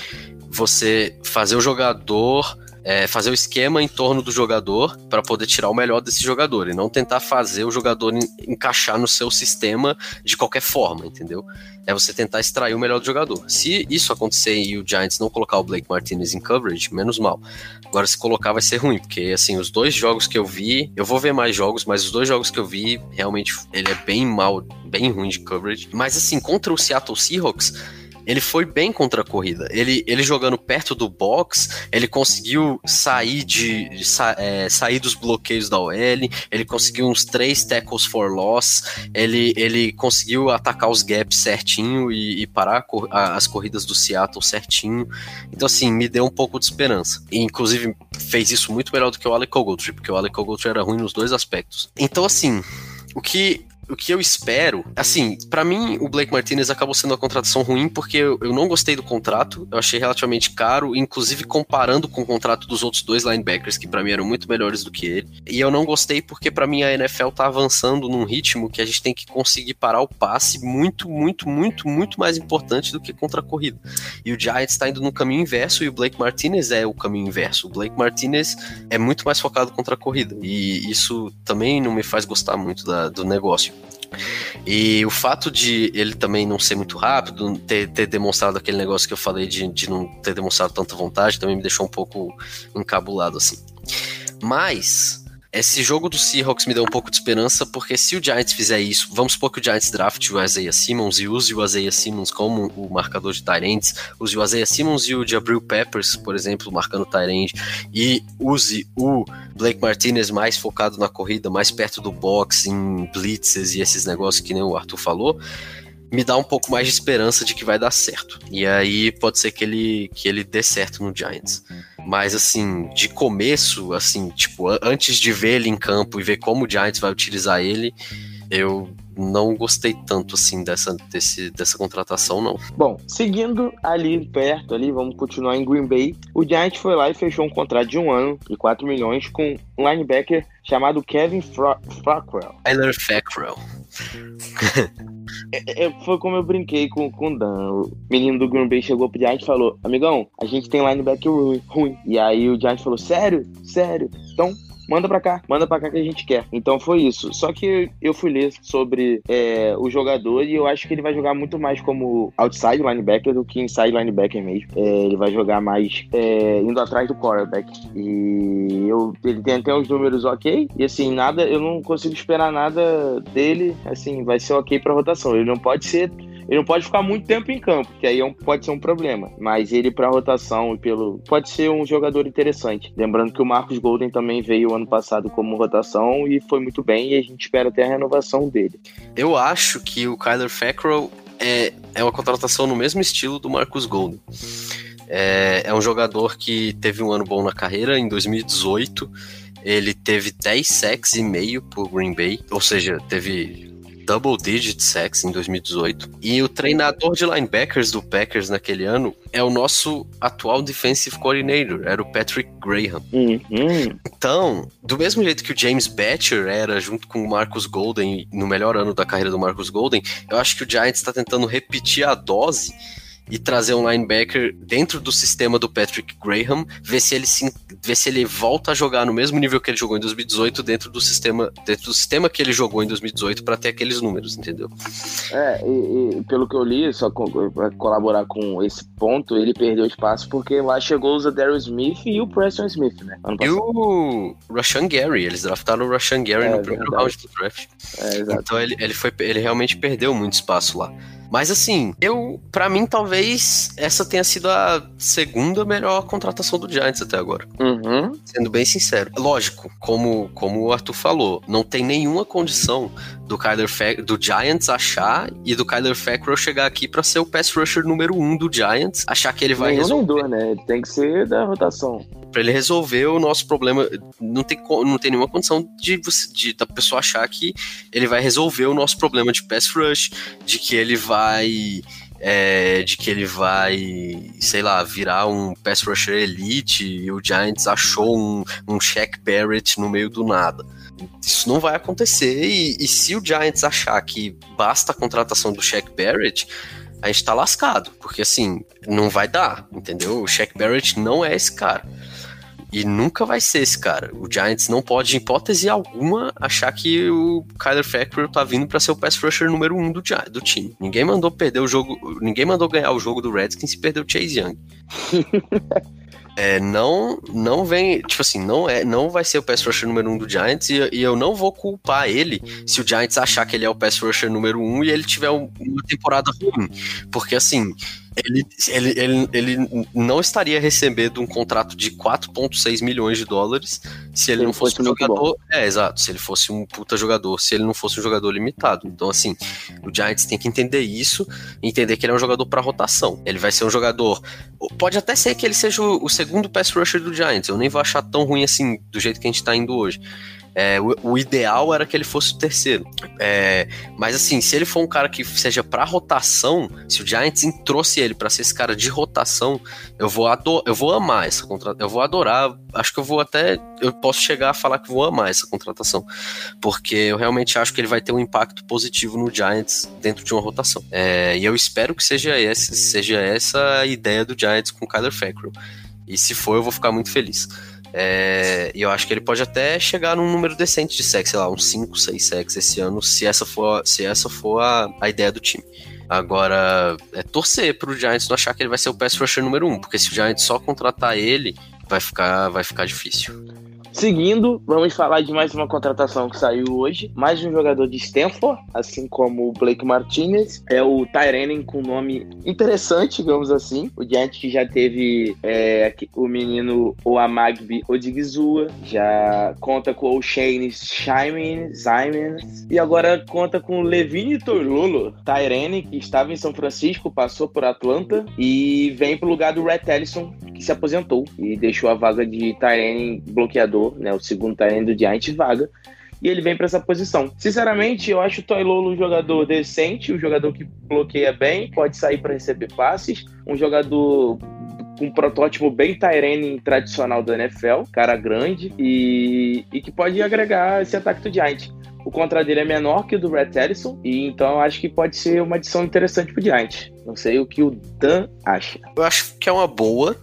você fazer o jogador é, fazer o esquema em torno do jogador para poder tirar o melhor desse jogador e não tentar fazer o jogador encaixar no seu sistema de qualquer forma, entendeu? É você tentar extrair o melhor do jogador. Se isso acontecer e o Giants não colocar o Blake Martinez em coverage, menos mal. Agora, se colocar, vai ser ruim, porque assim, os dois jogos que eu vi, eu vou ver mais jogos, mas os dois jogos que eu vi, realmente, ele é bem mal, bem ruim de coverage. Mas assim, contra o Seattle Seahawks ele foi bem contra a corrida. Ele, ele jogando perto do box, ele conseguiu sair de sa, é, sair dos bloqueios da OL, ele conseguiu uns três tackles for loss, ele, ele conseguiu atacar os gaps certinho e, e parar a, as corridas do Seattle certinho. Então, assim, me deu um pouco de esperança. E, inclusive, fez isso muito melhor do que o Alec Ogletree, porque o Alec Ogletree era ruim nos dois aspectos. Então, assim, o que o que eu espero, assim, para mim o Blake Martinez acabou sendo uma contratação ruim porque eu, eu, não gostei do contrato, eu achei relativamente caro, inclusive comparando com o contrato dos outros dois linebackers que para mim eram muito melhores do que ele. E eu não gostei porque para mim a NFL tá avançando num ritmo que a gente tem que conseguir parar o passe muito, muito, muito, muito mais importante do que contra a corrida. E o Giants tá indo no caminho inverso e o Blake Martinez é o caminho inverso. O Blake Martinez é muito mais focado contra a corrida. E isso também não me faz gostar muito da, do negócio. E o fato de ele também não ser muito rápido, ter, ter demonstrado aquele negócio que eu falei de, de não ter demonstrado tanta vontade, também me deixou um pouco encabulado assim. Mas esse jogo do Seahawks me deu um pouco de esperança, porque se o Giants fizer isso, vamos supor que o Giants draft o Isaiah Simmons e use o Isaiah Simmons como o marcador de Tyrants, use o Isaiah Simmons e o Jabril Peppers, por exemplo, marcando Tyrant, e use o Blake Martinez mais focado na corrida, mais perto do box, em blitzes e esses negócios que nem o Arthur falou, me dá um pouco mais de esperança de que vai dar certo. E aí pode ser que ele, que ele dê certo no Giants. Mas assim, de começo, assim, tipo, antes de ver ele em campo e ver como o Giants vai utilizar ele, eu não gostei tanto assim dessa, desse, dessa contratação, não. Bom, seguindo ali perto, ali, vamos continuar em Green Bay. O Giants foi lá e fechou um contrato de um ano e 4 milhões com um linebacker chamado Kevin Fackrell. Tyler Fackrell. É, é, foi como eu brinquei com, com o Dan. O menino do Green Bay chegou pro Giants e falou: Amigão, a gente tem linebacker ruim. ruim. E aí o Giants falou: Sério? Sério? Então manda pra cá, manda pra cá que a gente quer. Então foi isso. Só que eu fui ler sobre é, o jogador e eu acho que ele vai jogar muito mais como outside linebacker do que inside linebacker mesmo. É, ele vai jogar mais é, indo atrás do quarterback. E eu, ele tem até os números ok. E assim, nada, eu não consigo esperar nada dele. Assim, vai ser ok pra rotação. Ele não pode ser ele não pode ficar muito tempo em campo, que aí é um, pode ser um problema. Mas ele, para rotação e pelo. Pode ser um jogador interessante. Lembrando que o Marcos Golden também veio ano passado como rotação e foi muito bem, e a gente espera até a renovação dele. Eu acho que o Kyler Fackrell é, é uma contratação no mesmo estilo do Marcus Golden. É, é um jogador que teve um ano bom na carreira em 2018. Ele teve 10 sacks e meio por Green Bay, ou seja, teve double digit sacks em 2018. E o treinador de linebackers do Packers naquele ano é o nosso atual defensive coordinator, era o Patrick Graham. Uhum. Então, do mesmo jeito que o James Batcher era junto com o Marcus Golden no melhor ano da carreira do Marcus Golden, eu acho que o Giants está tentando repetir a dose e trazer um linebacker dentro do sistema do Patrick Graham, ver se ele se, ver se ele volta a jogar no mesmo nível que ele jogou em 2018 dentro do sistema, dentro do sistema que ele jogou em 2018 para ter aqueles números, entendeu? É, e, e, pelo que eu li, só para colaborar com esse ponto, ele perdeu espaço porque lá chegou o Zadarius Smith e o Preston Smith, né? e o Rashan Gary, eles draftaram o Rashan Gary é, no primeiro round do draft. É, então ele, ele, foi, ele realmente perdeu muito espaço lá. Mas assim, eu, para mim, talvez essa tenha sido a segunda melhor contratação do Giants até agora. Uhum. Sendo bem sincero. Lógico, como, como o Arthur falou, não tem nenhuma condição do Kyler Fa do Giants achar e do Kyler Fackrell chegar aqui para ser o pass rusher número um do Giants, achar que ele vai Nenhum resolver. né? Tem que ser da rotação. Pra ele resolver o nosso problema, não tem, não tem nenhuma condição de, de da pessoa achar que ele vai resolver o nosso problema de pass rush, de que ele vai é, de que ele vai, sei lá, virar um pass rusher elite e o Giants achou um, um Shaq Barrett no meio do nada. Isso não vai acontecer e, e se o Giants achar que basta a contratação do Shaq Barrett, a gente tá lascado, porque assim, não vai dar, entendeu? O Shaq Barrett não é esse cara. E nunca vai ser esse cara. O Giants não pode, em hipótese alguma, achar que o Kyler Fackrell tá vindo para ser o pass rusher número um do, do time. Ninguém mandou perder o jogo, ninguém mandou ganhar o jogo do Redskins se perder o Chase Young. É, não, não vem, tipo assim, não é, não vai ser o pass rusher número um do Giants e, e, eu não vou culpar ele se o Giants achar que ele é o pass rusher número um e ele tiver um, uma temporada ruim, porque assim, ele, ele, ele, ele não estaria recebendo um contrato de 4,6 milhões de dólares se ele, ele não fosse, fosse um jogador. É, exato. Se ele fosse um puta jogador, se ele não fosse um jogador limitado. Então, assim, o Giants tem que entender isso, entender que ele é um jogador para rotação. Ele vai ser um jogador. Pode até ser que ele seja o, segundo pass rusher do Giants. Eu nem vou achar tão ruim assim do jeito que a gente tá indo hoje. É, o, o, ideal era que ele fosse o terceiro. É, mas assim, se ele for um cara que seja para rotação, se o Giants trouxe ele para ser esse cara de rotação, eu vou, ador eu vou amar essa contratação. Eu vou adorar. Acho que eu vou até. Eu posso chegar a falar que vou amar essa contratação. Porque eu realmente acho que ele vai ter um impacto positivo no Giants dentro de uma rotação. É, e eu espero que seja essa, seja essa a ideia do Giants com o Kyler Fackrell. E se for, eu vou ficar muito feliz. É, e eu acho que ele pode até chegar num número decente de sacks, sei lá, uns 5, 6 sacks esse ano, se essa for, se essa for a, a ideia do time. Agora, é torcer pro Giants não achar que ele vai ser o pass rusher número 1, um, porque se o Giants só contratar ele, vai ficar, vai ficar difícil. Seguindo, vamos falar de mais uma contratação que saiu hoje. Mais um jogador de Stanford, assim como o Blake Martinez. É o Tyrenen com nome interessante, digamos assim. O Giants que já teve é, o menino Oamagbi Odigizua, já conta com o Shane Simon, e agora conta com o Levine Torlolo. Tyrene, que estava em São Francisco, passou por Atlanta e vem para o lugar do Rhett Ellison, que se aposentou e deixou a vaga de Tyrene bloqueador né, o segundo talento do Giant vaga, e ele vem para essa posição. Sinceramente, eu acho o Toilolo um jogador decente, um jogador que bloqueia bem, pode sair para receber passes, um jogador com um protótipo bem Tyrene tradicional da NFL, cara grande e, e que pode agregar esse ataque do Giant. O contrato dele é menor que o do Rhett Ellison, e então acho que pode ser uma adição interessante pro Giant. Não sei o que o Dan acha. Eu acho que é uma boa.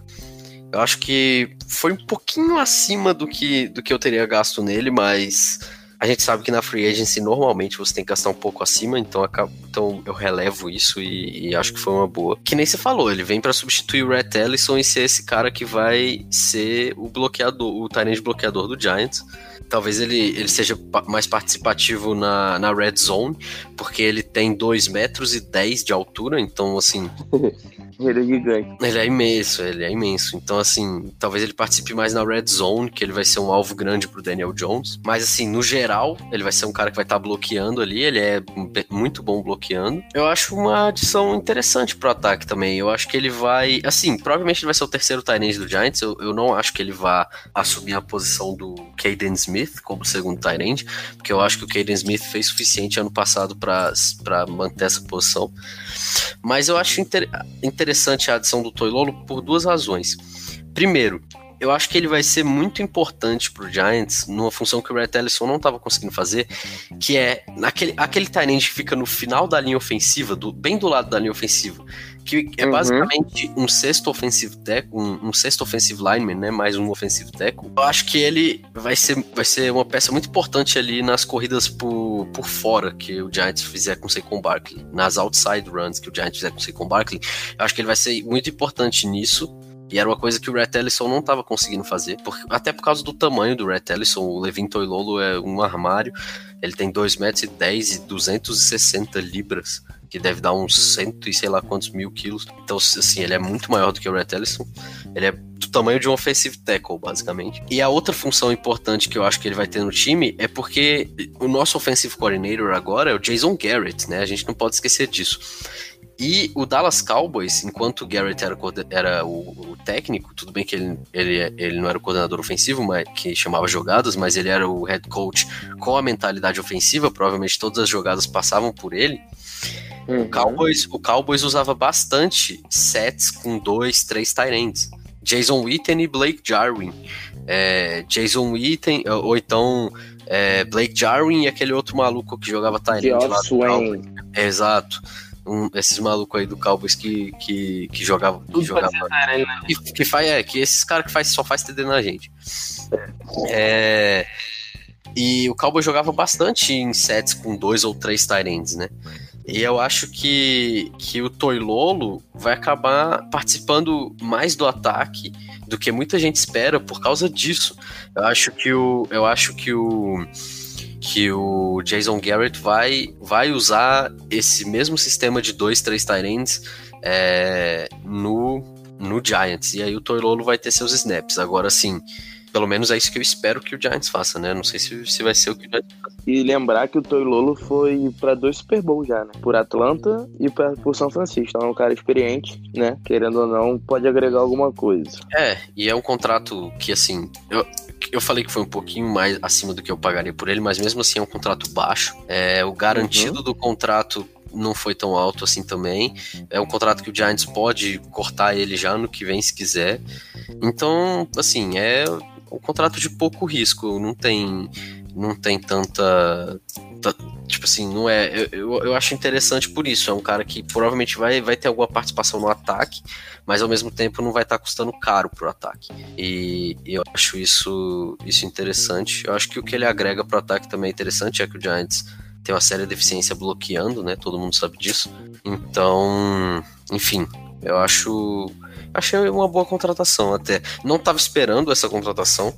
Eu acho que foi um pouquinho acima do que, do que eu teria gasto nele, mas a gente sabe que na free agency normalmente você tem que gastar um pouco acima, então, acaba, então eu relevo isso e, e, acho que foi uma boa. Que nem você falou, ele vem para substituir o Rhett Ellison e ser esse cara que vai ser o bloqueador, o Tyrande bloqueador do Giants. Talvez ele, ele seja mais participativo na, na red zone, porque ele tem 2 metros e 10 de altura, então assim. Ele é gigante. Ele é imenso, ele é imenso. Então, assim, talvez ele participe mais na red zone, que ele vai ser um alvo grande pro Daniel Jones. Mas, assim, no geral, ele vai ser um cara que vai estar tá bloqueando ali. Ele é muito bom bloqueando. Eu acho uma adição interessante pro ataque também. Eu acho que ele vai. Assim, provavelmente ele vai ser o terceiro Tyrande do Giants. Eu, eu não acho que ele vá assumir a posição do Caden Smith como segundo Tyrande, porque eu acho que o Caden Smith fez suficiente ano passado para manter essa posição. Mas eu acho inter interessante a adição do Toilolo por duas razões. Primeiro, eu acho que ele vai ser muito importante pro Giants numa função que o Rhett Ellison não estava conseguindo fazer, que é naquele, aquele Tyrant que fica no final da linha ofensiva, do, bem do lado da linha ofensiva, que é uhum. basicamente um sexto ofensivo tackle, um, um, sexto offensive lineman, né, mais um offensive tackle. Eu acho que ele vai ser, vai ser uma peça muito importante ali nas corridas por, por fora que o Giants fizer com o Saquon Barkley, nas outside runs que o Giants fizer com o Saquon Barkley. Eu acho que ele vai ser muito importante nisso. E era uma coisa que o Rhett Ellison não estava conseguindo fazer, porque, até por causa do tamanho do Rhett Ellison. O Levin Toilolo é um armário, ele tem 2 metros e 10 e 260 libras que deve dar uns cento e sei lá quantos mil quilos. Então, assim, ele é muito maior do que o Rhett Ellison. Ele é do tamanho de um offensive tackle, basicamente. E a outra função importante que eu acho que ele vai ter no time é porque o nosso offensive coordinator agora é o Jason Garrett, né? A gente não pode esquecer disso. E o Dallas Cowboys, enquanto o Garrett era, era o, o, técnico, tudo bem que ele, ele, ele não era o coordenador ofensivo, mas que chamava jogadas, mas ele era o head coach com a mentalidade ofensiva, provavelmente todas as jogadas passavam por ele. Uhum. O, Cowboys, o Cowboys usava bastante sets com dois, três Tyrants. Jason Witten e Blake Jarwin. É, Jason Witten, ou então é, Blake Jarwin e aquele outro maluco que jogava Tyrant lá do é, Exato. Um, esses malucos aí do Cowboys que, que, que jogavam. Que, jogava, né? que, que faz, é, que esses caras que faz, só faz TD na gente. É, e o Cowboys jogava bastante em sets com dois ou três Tyrants, né? E eu acho que, que o Toilolo vai acabar participando mais do ataque do que muita gente espera por causa disso. Eu acho que o. Eu acho que o que o Jason Garrett vai, vai usar esse mesmo sistema de dois, três Tyrants é, no, no Giants. E aí o Toilolo vai ter seus snaps. Agora sim, pelo menos é isso que eu espero que o Giants faça, né? Não sei se, se vai ser o que o Giants faça. E lembrar que o Toilolo foi para dois Super Bowls já, né? Por Atlanta e pra, por São Francisco. Então é um cara experiente, né? Querendo ou não, pode agregar alguma coisa. É, e é um contrato que, assim, eu, eu falei que foi um pouquinho mais acima do que eu pagaria por ele, mas mesmo assim é um contrato baixo. É, o garantido uhum. do contrato não foi tão alto assim também. É um contrato que o Giants pode cortar ele já no que vem se quiser. Então, assim, é um contrato de pouco risco, não tem não tem tanta tipo assim, não é. Eu, eu acho interessante por isso. É um cara que provavelmente vai, vai ter alguma participação no ataque, mas ao mesmo tempo não vai estar tá custando caro pro ataque. E, eu acho isso, isso interessante. Eu acho que o que ele agrega pro ataque também é interessante, é que o Giants tem uma séria deficiência bloqueando, né? Todo mundo sabe disso. Então, enfim, eu acho. Achei uma boa contratação até. Não estava esperando essa contratação.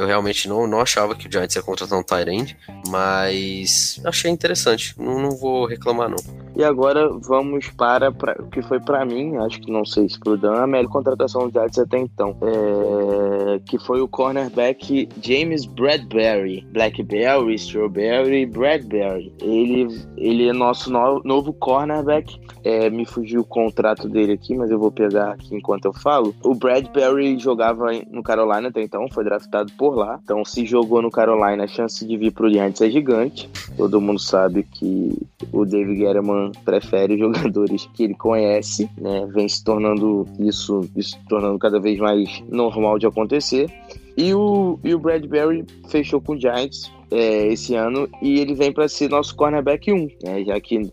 Eu realmente não, não achava que o Giants ia contratar um Tyrande, mas achei interessante. Não, não vou reclamar, não. E agora vamos para o que foi para mim, acho que não sei se pro Dan, a melhor contratação do Giants até então. É, que foi o cornerback James Bradbury. Blackberry, Strawberry, Bradbury. Ele, ele é nosso no, novo cornerback. É, me fugiu o contrato dele aqui, mas eu vou pegar aqui enquanto eu falo. O Bradbury jogava no Carolina até então, foi draftado por lá. Então, se jogou no Carolina, a chance de vir pro Giants é gigante. Todo mundo sabe que o David Guerrero prefere jogadores que ele conhece, né? Vem se tornando isso, isso tornando cada vez mais normal de acontecer. E o, e o Bradbury fechou com o Giants é, esse ano e ele vem para ser nosso cornerback 1, né? já que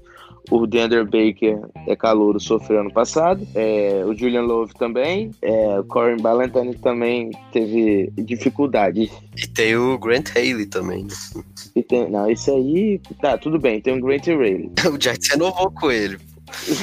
o Deandre Baker é calouro, sofreu ano passado. É, o Julian Love também. É, o Corin Ballantyne também teve dificuldades. E tem o Grant Haley também. Né? E tem, não, esse aí. Tá, tudo bem, tem o Grant Haley. o Giants renovou com ele.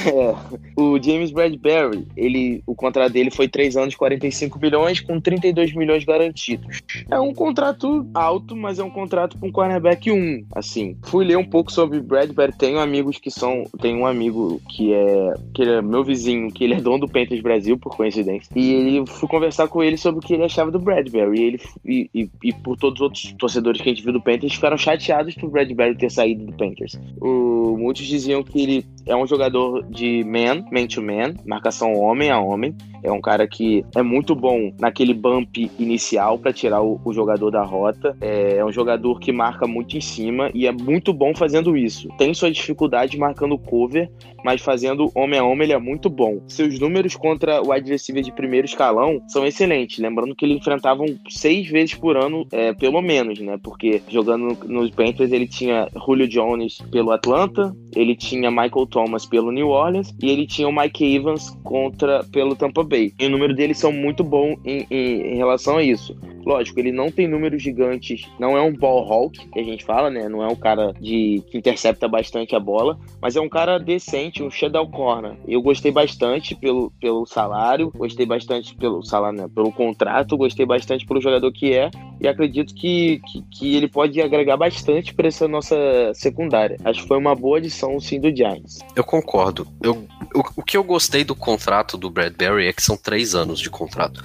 É, o James Bradbury, ele, o contrato dele foi 3 anos, 45 milhões, com 32 milhões garantidos. É um contrato alto, mas é um contrato com cornerback 1. Assim, fui ler um pouco sobre Bradbury. Tenho amigos que são. Tem um amigo que é, que é meu vizinho, que ele é dono do Panthers Brasil, por coincidência. E ele fui conversar com ele sobre o que ele achava do Bradbury. E ele e, e, e por todos os outros torcedores que a gente viu do Panthers ficaram chateados por Bradbury ter saído do Panthers. O, muitos diziam que ele é um jogador de man, man to man, marcação homem a homem. É um cara que é muito bom naquele bump inicial para tirar o, o, jogador da rota. É, é, um jogador que marca muito em cima e é muito bom fazendo isso. Tem sua dificuldade marcando cover, mas fazendo homem a homem ele é muito bom. Seus números contra o receiver de primeiro escalão são excelentes. Lembrando que ele enfrentavam seis vezes por ano, é, pelo menos, né? Porque jogando nos Panthers ele tinha Julio Jones pelo Atlanta, ele tinha Michael Thomas pelo New Orleans e ele tinha o Mike Evans contra pelo Tampa Bay. E o número deles são muito bom em, em, em relação a isso. Lógico, ele não tem números gigantes, não é um ball hawk, que a gente fala, né? Não é um cara de que intercepta bastante a bola, mas é um cara decente, um shadow corner. Eu gostei bastante pelo, pelo salário, gostei bastante pelo salário, né? pelo contrato, gostei bastante pelo jogador que é e acredito que, que, que ele pode agregar bastante para essa nossa secundária. Acho que foi uma boa adição, sim, do Giants. Eu concordo. Eu, o, o que eu gostei do contrato do Bradbury é que são três anos de contrato.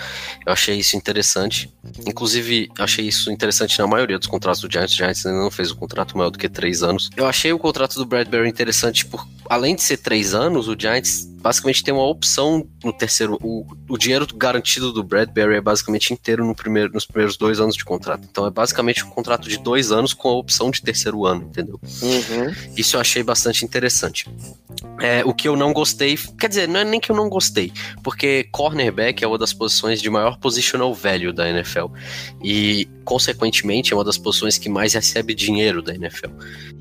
Eu achei isso interessante. Inclusive, achei isso interessante na maioria dos contratos do Giants. O Giants ainda não fez um contrato maior do que três anos. Eu achei o contrato do Bradbury interessante por, além de ser três anos, o Giants basicamente tem uma opção no terceiro. O, o dinheiro garantido do Bradbury é basicamente inteiro no primeiro, nos primeiros dois anos de contrato. Então é basicamente um contrato de dois anos com a opção de terceiro ano, entendeu? Uhum. Isso eu achei bastante interessante. É, o que eu não gostei, quer dizer, não é nem que eu não gostei, porque cornerback é uma das posições de maior positional value da NFL. E, consequentemente, é uma das posições que mais recebe dinheiro da NFL.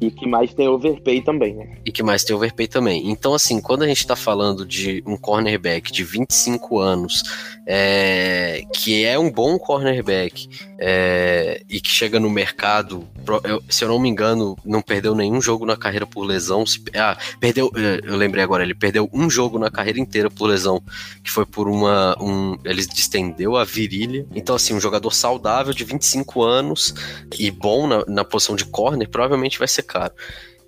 E que mais tem overpay também, né? E que mais tem overpay também. Então, assim, quando a gente tá falando de um cornerback de 25 anos, é, que é um bom cornerback é, e que chega no mercado, se eu não me engano, não perdeu nenhum jogo na carreira por lesão. Se, ah, perdeu, eu lembrei agora, ele perdeu um jogo na carreira inteira por lesão, que foi por uma. Um, ele distendeu a virilha. Então, assim, um jogador saudável de 25 anos e bom na, na posição de corner, provavelmente vai ser caro.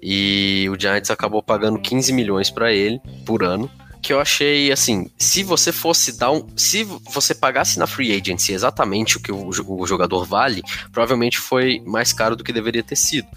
E o Giants acabou pagando 15 milhões para ele por ano que eu achei assim, se você fosse dar um, se você pagasse na free agency exatamente o que o, o, jogador vale, provavelmente foi mais caro do que deveria ter sido.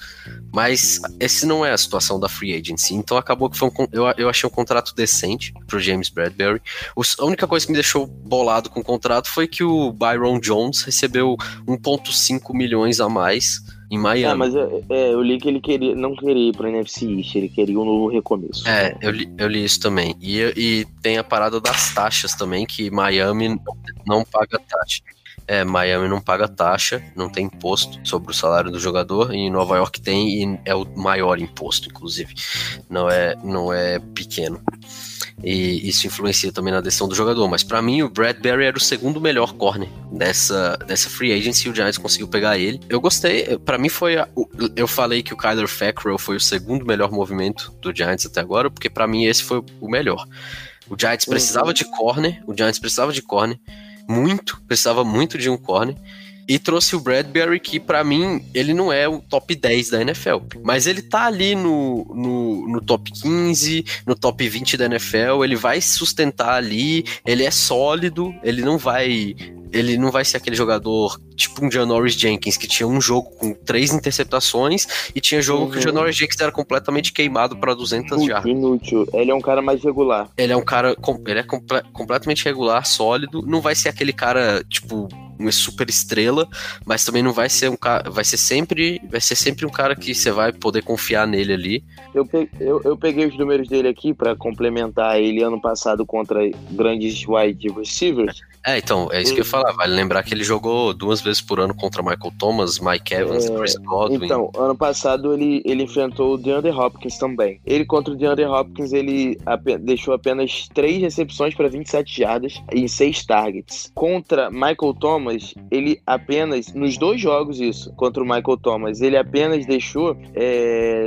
Mas esse não é a situação da free agency, então acabou que foi um, eu, eu achei um contrato decente pro James Bradbury. O, a única coisa que me deixou bolado com o contrato foi que o Byron Jones recebeu 1.5 milhões a mais em Miami. É, mas eu, é, eu li que ele queria, não queria ir pro NFC East, ele queria um novo recomeço. É, eu li, eu li isso também. E, e tem a parada das taxas também, que Miami não paga taxa. É, Miami não paga taxa, não tem imposto sobre o salário do jogador, e em Nova York tem e é o maior imposto, inclusive. Não é, não é pequeno e isso influencia também na decisão do jogador. Mas para mim, o Bradbury era o segundo melhor corner dessa, dessa free agency e o Giants conseguiu pegar ele. Eu gostei, para mim foi. A, eu falei que o Kyler Fackrell foi o segundo melhor movimento do Giants até agora, porque para mim esse foi o melhor. O Giants precisava de corner, o Giants precisava de corner, muito, precisava muito de um corner. E trouxe o Bradbury, que para mim, ele não é o top 10 da NFL. Mas ele tá ali no, no, no, top 15, no top 20 da NFL. Ele vai se sustentar ali, ele é sólido, ele não vai. Ele não vai ser aquele jogador tipo um Janoris Jenkins, que tinha um jogo com três interceptações e tinha jogo uhum. que o uhum. Janoris Jenkins era completamente queimado para 200 jardas. Inútil. Ele é um cara mais regular. Ele é um cara. Ele é comple completamente regular, sólido. Não vai ser aquele cara, tipo, uma super estrela, mas também não vai ser um cara, vai ser sempre, vai ser sempre um cara que você vai poder confiar nele ali. Eu, pe eu, eu peguei os números dele aqui para complementar ele ano passado contra grandes wide receivers. É, então, é isso que eu ia falar. Vale lembrar que ele jogou duas vezes por ano contra Michael Thomas, Mike Evans, É, Chris Godwin. Então, ano passado ele, ele enfrentou o DeAndre Hopkins também. Ele contra o DeAndre Hopkins, ele deixou apenas 3 recepções para 27 jardas em 6 targets. Contra Michael Thomas, ele apenas, nos dois jogos isso, contra o Michael Thomas, ele apenas deixou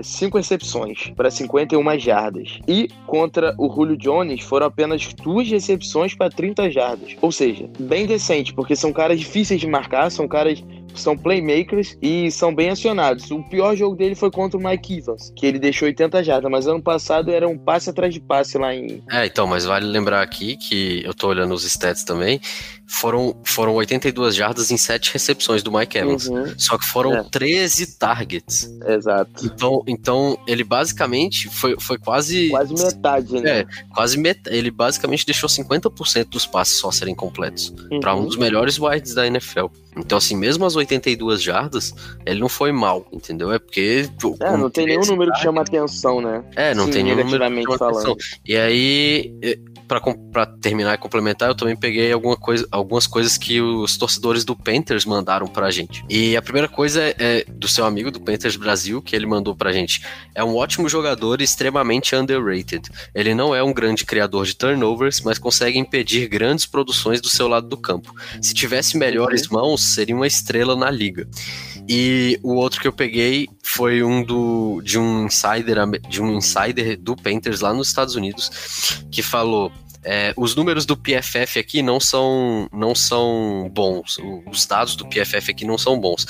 5 recepções para 51 jardas. E contra o Julio Jones, foram apenas duas recepções para 30 jardas. Ou seja, bem decente, porque são caras difíceis de marcar, são caras são playmakers e são bem acionados. O pior jogo dele foi contra o Mike Evans, que ele deixou 80 jardas, mas ano passado era um passe atrás de passe lá em. É, então, mas vale lembrar aqui que eu tô olhando os stats também. Foram, foram 82 jardas em 7 recepções do Mike Evans. Uhum, Só que foram É. 13 targets. exato. Então, então ele basicamente foi, foi quase. Quase metade, né? É, quase metade. Ele basicamente deixou 50% dos passes só serem completos. Uhum. Pra um dos melhores wides da NFL. Então, assim, mesmo as 82 jardas, ele não foi mal, entendeu? É porque. É, não tem nenhum número que chama atenção, né? É, não Sim, tem nenhum número que chama atenção. falando. E aí, eh, pra terminar e complementar, eu também peguei alguma coisa, algumas coisas que os torcedores do Panthers mandaram pra gente. E a primeira coisa é, é do seu amigo do Panthers Brasil, que ele mandou pra gente. É um ótimo jogador e extremamente underrated. Ele não é um grande criador de turnovers, mas consegue impedir grandes produções do seu lado do campo. Se tivesse melhores mãos, seria uma estrela na liga. E o outro que eu peguei foi um do de um insider de um insider do Panthers lá nos Estados Unidos que falou é, os números do PFF aqui não são não são bons. Os dados do PFF aqui não são bons.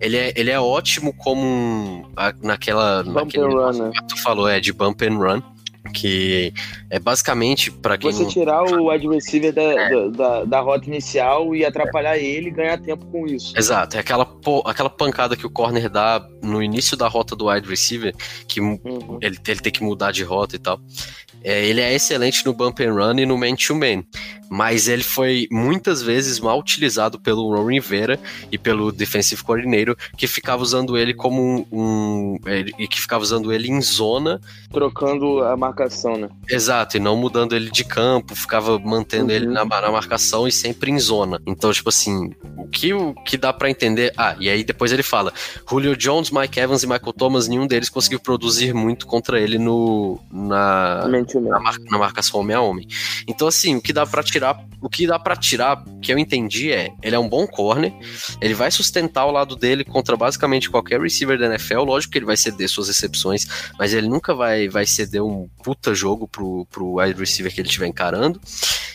Ele é, ele é ótimo como um- naquela Bump naquele and run, negócio né? que tu falou é de bump and run que é basicamente para quem Você tirar o wide receiver da, da, da, da rota inicial e atrapalhar ele e ganhar tempo com isso. Exato, é aquela, aquela pancada que o corner dá no início da rota do wide receiver, que Uhum. ele, ele tem que mudar de rota e tal. É, ele é excelente no bump and run e no man-to-man, mas ele foi muitas vezes mal utilizado pelo Ron Rivera e pelo defensive coordinator, que ficava usando ele como um, um- ele- e que ficava usando ele em zona, Trocando a marcação, né? exato, e não mudando ele de campo, ficava mantendo Uhum. ele na, na marcação e sempre em zona. Então, tipo assim, o que, o que dá pra entender. Ah, e aí depois ele fala: Julio Jones, Mike Evans e Michael Thomas, nenhum deles conseguiu produzir muito contra ele no, na, Man to man. Na, mar- na marcação homem a homem. Então, assim, o que dá pra tirar, o que dá para tirar, que eu entendi é, ele é um bom corner, ele vai sustentar o lado dele contra basicamente qualquer receiver da NFL, lógico que ele vai ceder suas recepções, mas ele nunca vai, vai ceder um puta jogo pro, pro wide receiver que ele estiver encarando.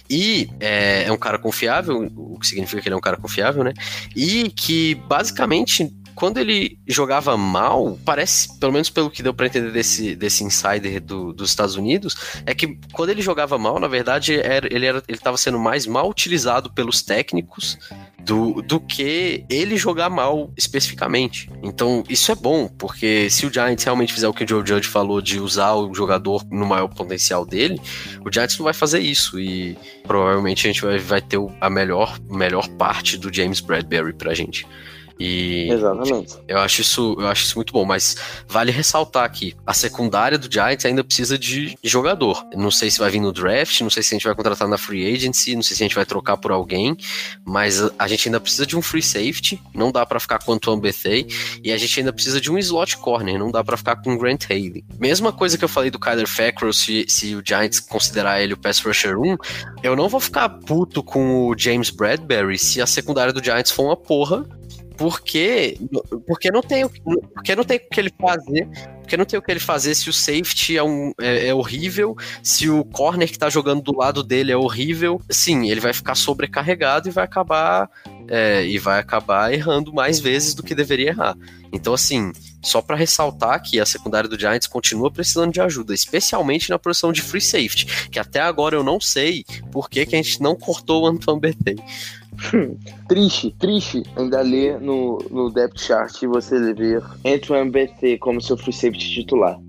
E é, é um cara confiável, o que significa que ele é um cara confiável, né? E que basicamente quando ele jogava mal, parece, pelo menos pelo que deu pra entender desse, desse insider do- dos Estados Unidos, é que quando ele jogava mal, na verdade, era, ele era, ele estava sendo mais mal utilizado pelos técnicos do, do que ele jogar mal especificamente. Então, isso é bom, porque se o Giants realmente fizer o que o Joe Judge falou de usar o jogador no maior potencial dele, o Giants não vai fazer isso e provavelmente a gente vai, vai ter a melhor, melhor parte do James Bradbury pra gente. E Exatamente. eu acho isso, eu acho isso muito bom, mas vale ressaltar aqui, a secundária do Giants ainda precisa de jogador. Não sei se vai vir no draft, não sei se a gente vai contratar na free agency, não sei se a gente vai trocar por alguém, mas a, gente ainda precisa de um free safety, não dá pra ficar com o Antoine Bethea, e a gente ainda precisa de um slot corner, não dá pra ficar com o Grant Haley. Mesma coisa que eu falei do Kyler Fackrell, se, se o Giants considerar ele o pass rusher 1, eu não vou ficar puto com o James Bradbury se a secundária do Giants for uma porra porque, porque não tem porque não tem o que ele fazer porque não tem o que ele fazer se o safety é, um, é, é horrível, se o corner que tá jogando do lado dele é horrível, sim, ele vai ficar sobrecarregado e vai acabar é, e vai acabar errando mais vezes do que deveria errar. Então, assim, só para ressaltar que a secundária do Giants continua precisando de ajuda, especialmente na posição de free safety, que até agora eu não sei por que, que a gente não cortou o Antoine Bethea. Triste, triste ainda ler no, no depth chart você ver Antoine BT como seu free safety titular.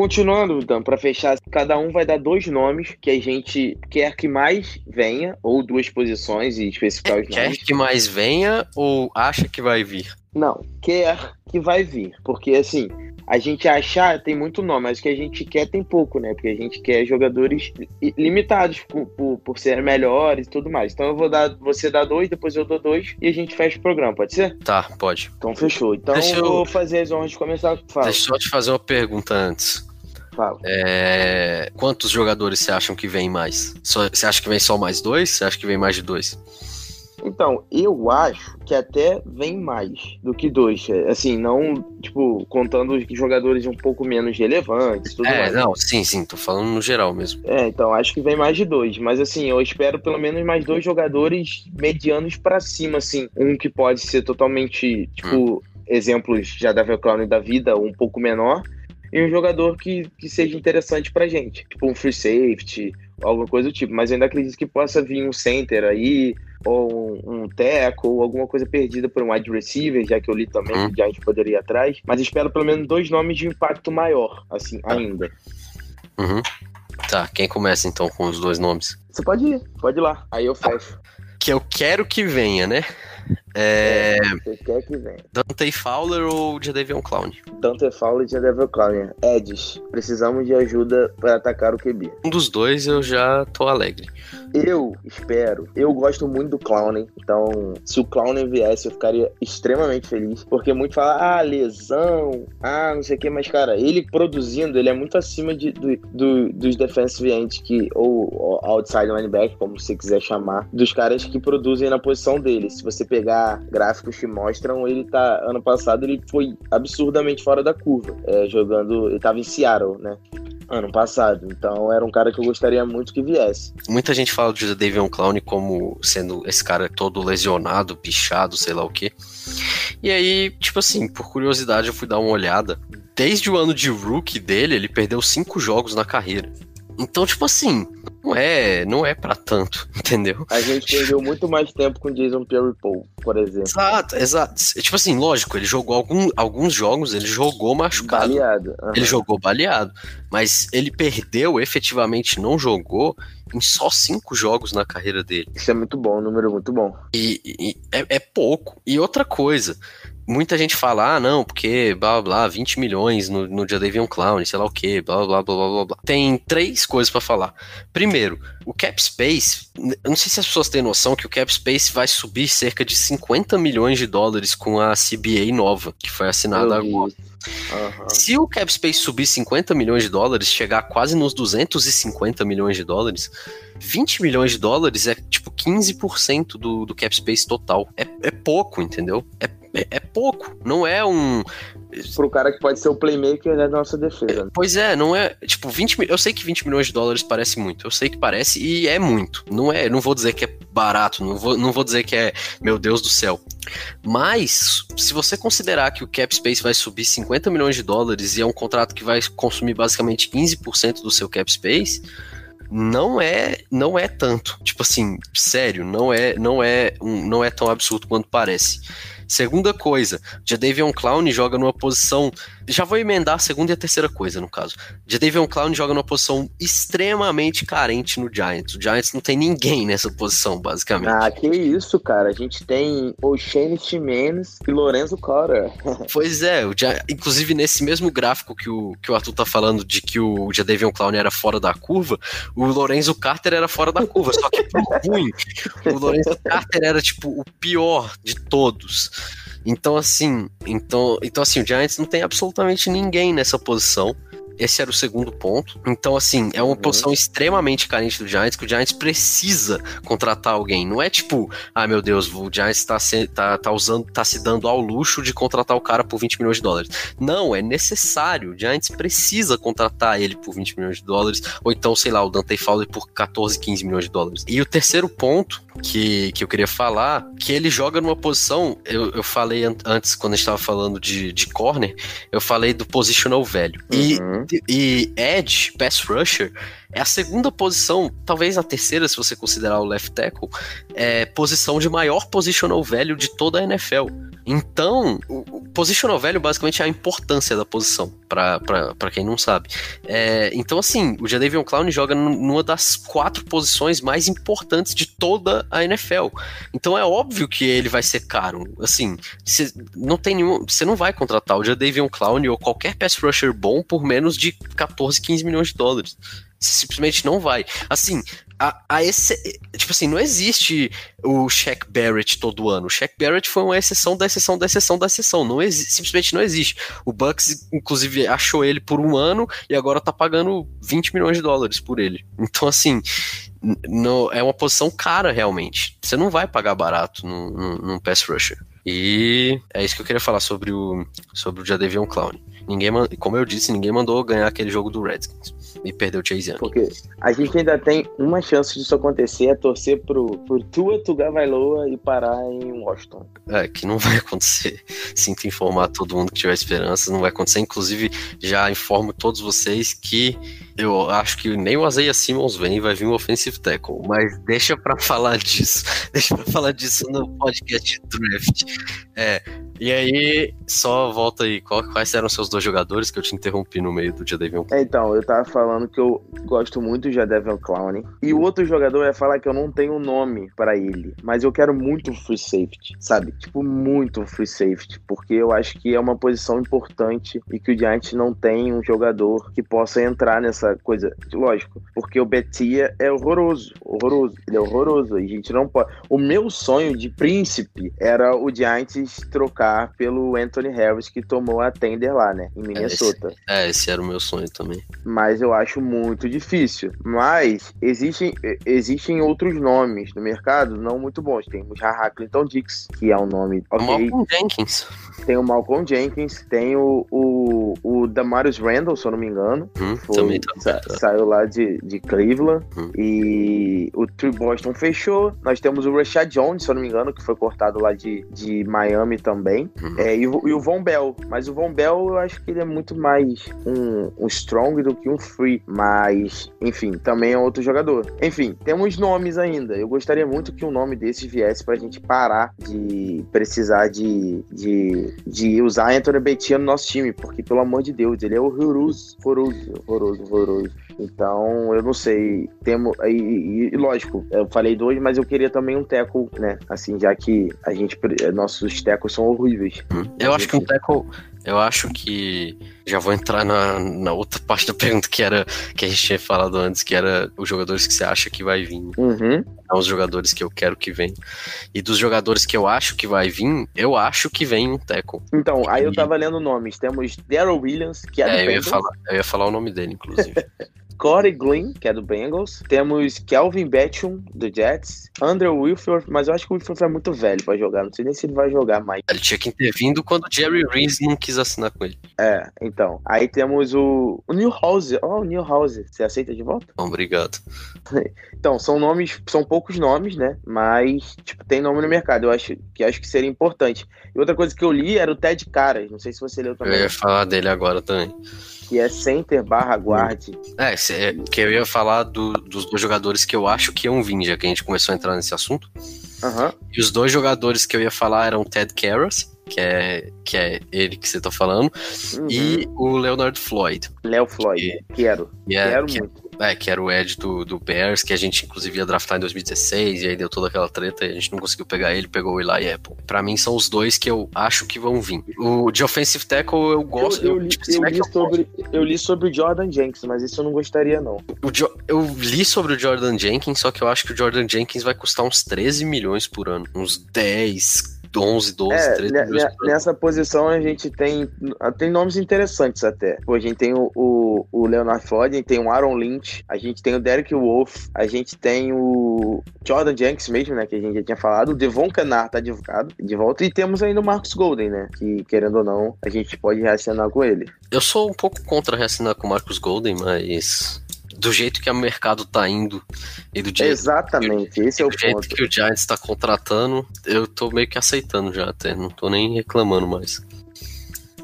Continuando, então, para fechar, cada um vai dar dois nomes que a gente quer que mais venha, ou duas posições e especificar os Quer nomes. que mais venha ou acha que vai vir? Não, quer que vai vir. Porque, assim, a gente achar tem muito nome, mas o que a gente quer tem pouco, né? Porque a gente quer jogadores limitados por, por, por serem melhores e tudo mais. Então eu vou dar, você dá dois, depois eu dou dois e a gente fecha o programa, pode ser? Tá, pode. Então fechou. Então Deixa eu vou fazer as honras de começar. Fala, Deixa eu só te fazer uma pergunta antes. Fala. É, Quantos jogadores você acham que vem mais? Só- Você acha que vem só mais dois? Você acha que vem mais de dois? Então, eu acho que até vem mais do que dois. Assim, não, tipo, contando os jogadores um pouco menos relevantes tudo É, mais. não, sim, sim, tô falando no geral mesmo. É, então acho que vem mais de dois. Mas assim, eu espero pelo menos mais dois jogadores medianos pra cima, assim. Um que pode ser totalmente, tipo, exemplos já da Clown e da vida, um pouco menor. E um jogador que, que seja interessante pra gente. Tipo um free safety, alguma coisa do tipo. Mas eu ainda acredito que possa vir um center aí, ou um, um tackle, ou alguma coisa perdida por um wide receiver, já que eu li também Hum. que a gente poderia ir atrás. Mas espero pelo menos dois nomes de impacto maior, assim, ainda. Uhum. Tá, quem começa então com os dois nomes? Você pode ir, pode ir lá. Aí eu fecho. Que eu quero que venha, né? É. Você quer que venha. Dante Fowler ou Jadavion Clown? Dante Fowler e Devil Clown. Eds, precisamos de ajuda para atacar o QB. Um dos dois eu já tô alegre. Eu espero, eu gosto muito do Clown, então se o Clown viesse eu ficaria extremamente feliz, porque muito fala, ah, lesão, ah, não sei o que, mas cara, ele produzindo, ele é muito acima de, do, do- dos defensive ends que, ou, ou outside linebacker, como você quiser chamar, dos caras que produzem na posição dele. Se você pegar gráficos que mostram, ele tá, ano passado ele foi absurdamente fora da curva, é, jogando, ele tava em Seattle, né? Ano passado, então era um cara que eu gostaria muito que viesse. Muita gente fala de Davion Clown como sendo esse cara todo lesionado, pichado, sei lá o quê. E aí, tipo assim, por curiosidade, eu fui dar uma olhada. Desde o ano de rookie dele, ele perdeu cinco jogos na carreira. Então, tipo assim, não é, não é para tanto, entendeu? A gente perdeu muito mais tempo com Jason Pierre-Paul, por exemplo. Exato, exato. Tipo assim, lógico, ele jogou algum- alguns jogos, ele jogou machucado. Baleado. aham. Ele jogou baleado, mas ele perdeu, efetivamente não jogou em só cinco jogos na carreira dele. Isso é muito bom, um número muito bom. E, e- é, é pouco. E outra coisa, muita gente fala, ah, não, porque blá blá, blá 20 milhões no, no Jadavion Clown, sei lá o que, blá blá blá blá blá blá. Tem três coisas pra falar. Primeiro, o cap space, eu não sei se as pessoas têm noção que o cap space vai subir cerca de 50 milhões de dólares com a CBA nova, que foi assinada agora. Aham. Se o cap space subir 50 milhões de dólares, chegar quase nos 250 milhões de dólares, 20 milhões de dólares é tipo 15% do, do cap space total. É, é pouco, entendeu? É, é, é pouco. Não é um. Pro cara que pode ser o playmaker da nossa defesa. né? Pois é, não é. Tipo, 20 mil- Eu sei que 20 milhões de dólares parece muito. Eu sei que parece e é muito. Não é. Não vou dizer que é barato. Não vou, não vou dizer que é. Meu Deus do céu. Mas, se você considerar que o cap space vai subir 50 milhões de dólares e é um contrato que vai consumir basicamente 15% do seu cap space, não é, não é tanto. Tipo assim, sério, não é, não é, um- não é tão absurdo quanto parece. Segunda coisa, Jadavion Clown joga numa posição. Já vou emendar a segunda e a terceira coisa, no caso. Jadavion Clown joga numa posição extremamente carente no Giants. O Giants não tem ninguém nessa posição, basicamente. Ah, que isso, cara. A gente tem o Shane Ximenez e Lorenzo Carter. Pois é, o Gia- inclusive nesse mesmo gráfico que o, que o Arthur tá falando de que o Jadavion Clown era fora da curva, o Lorenzo Carter era fora da curva, só que pro ruim. O Lorenzo Carter era tipo o pior de todos. Então assim, então, então assim, o Giants não tem absolutamente ninguém nessa posição. Esse era o segundo ponto. Então, assim, é uma Uhum. posição extremamente carente do Giants, que o Giants precisa contratar alguém. Não é tipo, ah, meu Deus, o Giants tá, se, tá, tá usando, tá se dando ao luxo de contratar o cara por 20 milhões de dólares. Não, é necessário. O Giants precisa contratar ele por 20 milhões de dólares, ou então, sei lá, o Dante Fowler por 14, 15 milhões de dólares. E o terceiro ponto que, que eu queria falar, que ele joga numa posição, eu, eu falei an- antes, quando a gente tava falando de, de corner, eu falei do positional velho. E Uhum. E Edge, pass rusher, é a segunda posição, talvez a terceira, se você considerar o left tackle, é posição de maior positional value de toda a NFL. Então, o positional value basicamente é a importância da posição, para quem não sabe. É, então, assim, o Jadavion Clown joga numa das quatro posições mais importantes de toda a NFL. Então é óbvio que ele vai ser caro. Assim, você não tem nenhum. Você não vai contratar o Jadavion Clown ou qualquer pass rusher bom por menos de 14, 15 milhões de dólares. Você simplesmente não vai. Assim, a, a esse, tipo assim, não existe o Shaq Barrett todo ano. O Shaq Barrett foi uma exceção da exceção da exceção da exceção. Não existe, simplesmente não existe. O Bucks, inclusive, achou ele por um ano e agora tá pagando 20 milhões de dólares por ele. Então, assim, no, é uma posição cara realmente. Você não vai pagar barato num, num, num pass rusher. E é isso que eu queria falar sobre o, sobre o Jadavion Clown. Ninguém, como eu disse, ninguém mandou ganhar aquele jogo do Redskins e perdeu o Chase Young. Porque a gente ainda tem uma chance disso acontecer, é torcer pro, pro Tua Tugavailoa e parar em Washington. É, que não vai acontecer. Sinto informar todo mundo que tiver esperança, não vai acontecer. Inclusive, já informo todos vocês que eu acho que nem o Azeia Simmons vem e vai vir um offensive tackle, mas deixa para falar disso. Deixa para falar disso no podcast draft. É, e aí, só volta aí, quais eram seus dois jogadores que eu te interrompi no meio do Jadavion Clown? Então, eu tava falando que eu gosto muito do Jadavion Clown. E o outro jogador é falar que eu não tenho nome para ele, mas eu quero muito free safety, sabe? Tipo, muito free safety, porque eu acho que é uma posição importante e que o Giants não tem um jogador que possa entrar nessa coisa. Lógico, porque o Betia é horroroso, horroroso, ele é horroroso. E a gente não pode. O meu sonho de príncipe era o Giants trocar trocar pelo Anthony Harris, que tomou a tender lá, né? Em Minnesota. É esse, é, esse era o meu sonho também. Mas eu acho muito difícil. Mas existem, existem outros nomes no mercado não muito bons. Tem o Haha Clinton Dix, que é um nome. Okay. Malcolm Jenkins. Tem o Malcolm Jenkins, tem o, o, o Damarius Randall, se eu não me engano. Hum, foi, também tá sa, saiu lá de, de Cleveland. Hum. E o Tree Boston fechou. Nós temos o Rashad Jones, se eu não me engano, que foi cortado lá de, de Miami também. Uhum. É, e, o, e, o Von Bell. Mas o Von Bell eu acho que ele é muito mais um, um strong do que um free. Mas, enfim, também é outro jogador. Enfim, temos nomes ainda. Eu gostaria muito que um nome desses viesse pra gente parar de precisar de, de de usar Anthony Betia no nosso time, porque, pelo amor de Deus, ele é horroroso, horroroso, horroroso, horroroso. Então, eu não sei. Temos. E, e, e, lógico, eu falei dois, mas eu queria também um teco, né? Assim, já que a gente. Nossos tecos são horríveis. Eu acho que um teco. Eu acho que já vou entrar na, na outra parte da pergunta que era que a gente tinha falado antes, que era os jogadores que você acha que vai vir. Uhum. Não os jogadores que eu quero que venham. E dos jogadores que eu acho que vai vir, eu acho que vem um Teco. Então, aí eu tava lendo nomes. Temos Daryl Williams, que é, é eu ia, falar, eu ia falar o nome dele, inclusive. Corey Glynn, que é do Bengals. Temos Kelvin Betchum, do Jets. Andrew Wilford, mas eu acho que o Wilford é muito velho pra jogar. Não sei nem se ele vai jogar mais. Ele tinha que ter vindo quando o Jerry Reese não quis assinar com ele. É, então. Aí temos o, o New House. Oh, o New House. Você aceita de volta? Obrigado. Então, são nomes, são poucos nomes, né? Mas, tipo, tem nome no mercado. Eu acho que acho que seria importante. E outra coisa que eu li era o Ted Caras. Não sei se você leu também. Eu ia falar dele agora também que é center barra guard. É, que eu ia falar do, dos dois jogadores que eu acho que iam vir, já que a gente começou a entrar nesse assunto. Uhum. E os dois jogadores que eu ia falar eram Ted Karras, que é, que é ele que você tá falando, uhum. e o Leonard Floyd. Léo Floyd, que, quero. Que é, quero que, muito. É, que era o Ed do, do Bears, que a gente inclusive ia draftar em 2016, e aí deu toda aquela treta e a gente não conseguiu pegar ele, pegou o Eli Apple. Pra mim são os dois que eu acho que vão vir. O de offensive tackle eu gosto. Eu, eu, tipo, eu, li, sobre, eu li sobre o Jordan Jenkins, mas isso eu não gostaria não. O jo, eu li sobre o Jordan Jenkins, só que eu acho que o Jordan Jenkins vai custar uns 13 milhões por ano. Uns 10, 11, 12, é, 13 Nessa posição a gente tem, tem nomes interessantes até. Pô, a gente tem o, o, o Leonard Floyd, a gente tem o Aaron Lynch, a gente tem o Derek Wolf, a gente tem o Jordan Jenks mesmo, né, que a gente já tinha falado, o Devon Canar tá de, de volta, e temos ainda o Marcus Golden, né, que querendo ou não, a gente pode reacionar com ele. Eu sou um pouco contra reacionar com o Marcus Golden, mas do jeito que o mercado tá indo e do jeito Exatamente, que, esse é o jeito que o Giants tá contratando, eu tô meio que aceitando já até, não tô nem reclamando mais.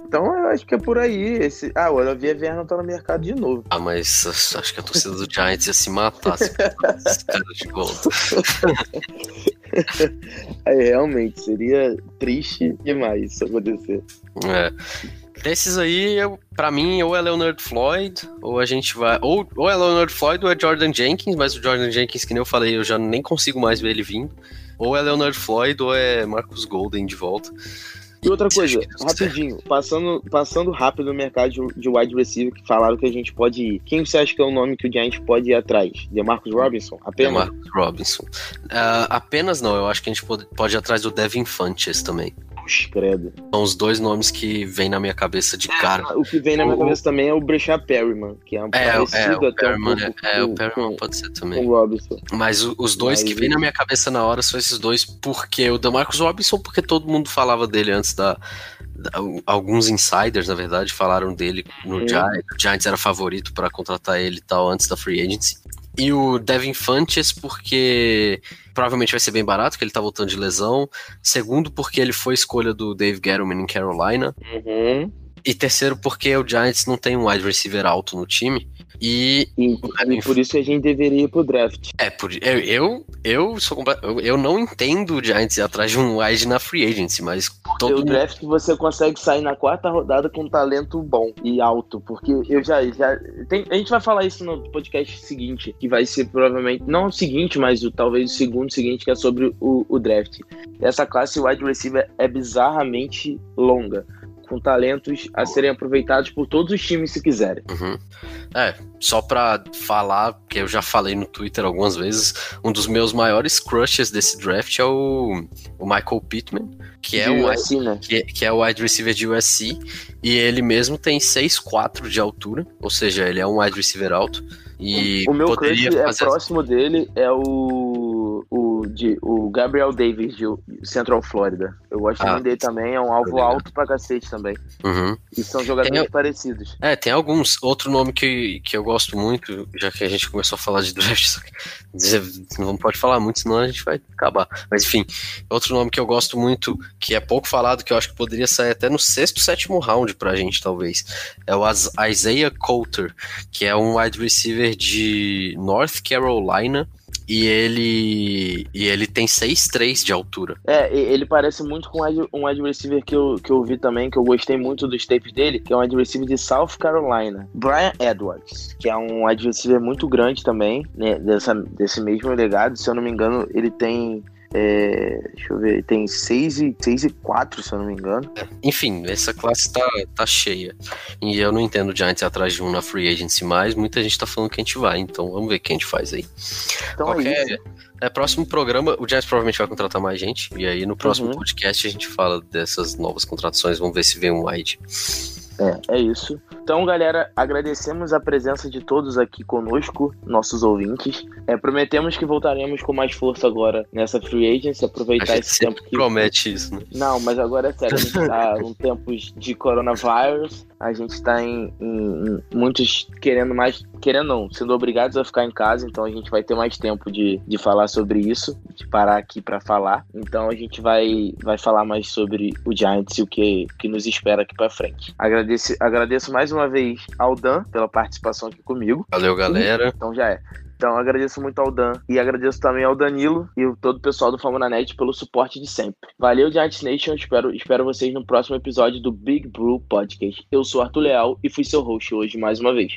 Então acho que é por aí. Esse... Ah, o Olivia Vernon tá no mercado de novo. Ah, mas acho que a torcida do Giants ia se matar se esse cara de volta. Aí realmente seria triste demais isso acontecer. É. Desses aí, eu, pra mim, ou é Leonard Floyd, ou a gente vai. Ou, ou é Leonard Floyd ou é Jordan Jenkins, mas o Jordan Jenkins, que nem eu falei, eu já nem consigo mais ver ele vindo. Ou é Leonard Floyd ou é Marcus Golden de volta. E outra coisa, deu rapidinho, passando, passando rápido no mercado de, de wide receiver, que falaram que a gente pode ir. Quem você acha que é o nome que o Giants pode ir atrás? Demarcus Robinson? É Apenas? Marcus Robinson. Ah, apenas não, eu acho que a gente pode, pode ir atrás do Devin Funches também. Puxa, credo. São os dois nomes que vêm na minha cabeça de cara. O que vem na minha O- cabeça também é o Brechard Perryman, que é um É, parecido é, o até um Perryman, pouco é, é, o Perryman com- pode ser também. o Robinson. Mas o- os dois Mas que vêm ele- na minha cabeça na hora são esses dois, porque o Demarcus Robinson, porque todo mundo falava dele antes da. alguns insiders, na verdade, falaram dele no Hum. Giants. O Giants era favorito para contratar ele e tal antes da free agency. E o Devin Funches, porque provavelmente vai ser bem barato, que ele tá voltando de lesão. Segundo, porque ele foi escolha do Dave Gettleman em Carolina. Uhum. E terceiro, porque o Giants não tem um wide receiver alto no time. E E, e por isso a gente deveria ir pro draft. é, por, eu, eu, eu sou eu, eu não entendo o Giants ir atrás de um wide na free agency, mas É todo o mundo. draft que você consegue sair na quarta rodada com um talento bom e alto. Porque eu já. já tem- a gente vai falar isso no podcast seguinte, que vai ser provavelmente. Não o seguinte, mas o, talvez o segundo seguinte, que é sobre o, o draft. Essa classe wide receiver é bizarramente longa. Com talentos a serem aproveitados por todos os times se quiserem. Uhum. É, só pra falar, que eu já falei no Twitter algumas vezes, um dos meus maiores crushes desse draft é o, o Michael Pittman, que é, o, assim, né? que, que é o wide receiver de USC, e ele mesmo tem 6'4 de altura, ou seja, ele é um wide receiver alto. E o meu crush é próximo dele é o, o, de, o Gabriel Davis de Central Florida. Eu gosto Ah, muito dele também, é um alvo legal. alto pra cacete também. Uhum. E são jogadores Tem- parecidos. É, tem alguns. Outro nome que, que eu gosto muito, já que a gente começou a falar de draft, só que dizer, não pode falar muito, senão a gente vai acabar. Mas enfim, outro nome que eu gosto muito, que é pouco falado, que eu acho que poderia sair até no sexto, sétimo round pra gente, talvez, é o Isaiah Coulter, que é um wide receiver de North Carolina. E ele, e ele tem 6'3 de altura. É, ele parece muito com um um wide receiver que eu, que eu vi também, que eu gostei muito dos tapes dele, que é um wide receiver de South Carolina. Brian Edwards, que é um wide receiver muito grande também, né, dessa, desse mesmo legado. Se eu não me engano, ele tem. É, deixa eu ver, tem 6 e, 6 e 4, se eu não me engano. Enfim, essa classe tá, tá cheia. E eu não entendo o Giants atrás de um na free agency mais. Muita gente tá falando que a gente vai, então vamos ver o que a gente faz aí. Então é Qualquer isso. É, próximo programa, o Giants provavelmente vai contratar mais gente. E aí no próximo Uhum. podcast a gente fala dessas novas contratações. Vamos ver se vem um wide. É, é isso. Então, galera, agradecemos a presença de todos aqui conosco, nossos ouvintes. É, prometemos que voltaremos com mais força agora nessa free agency, A aproveitar gente esse tempo que. promete isso, né? Não, mas agora é sério, a gente tá em tempos de coronavírus, a gente tá em, em- em muitos querendo mais, querendo não, sendo obrigados a ficar em casa, então a gente vai ter mais tempo de, de falar sobre isso, de parar aqui pra falar. Então a gente vai, vai falar mais sobre o Giants e o que, que nos espera aqui pra frente. Agradeço, agradeço mais uma vez ao Dan pela participação aqui comigo. Valeu, galera. Então já é. Então agradeço muito ao Dan e agradeço também ao Danilo e todo o pessoal do Fama na Net pelo suporte de sempre. Valeu, Giants Nation. Espero, espero vocês no próximo episódio do Big Blue Podcast. Eu sou Arthur Leal e fui seu host hoje mais uma vez.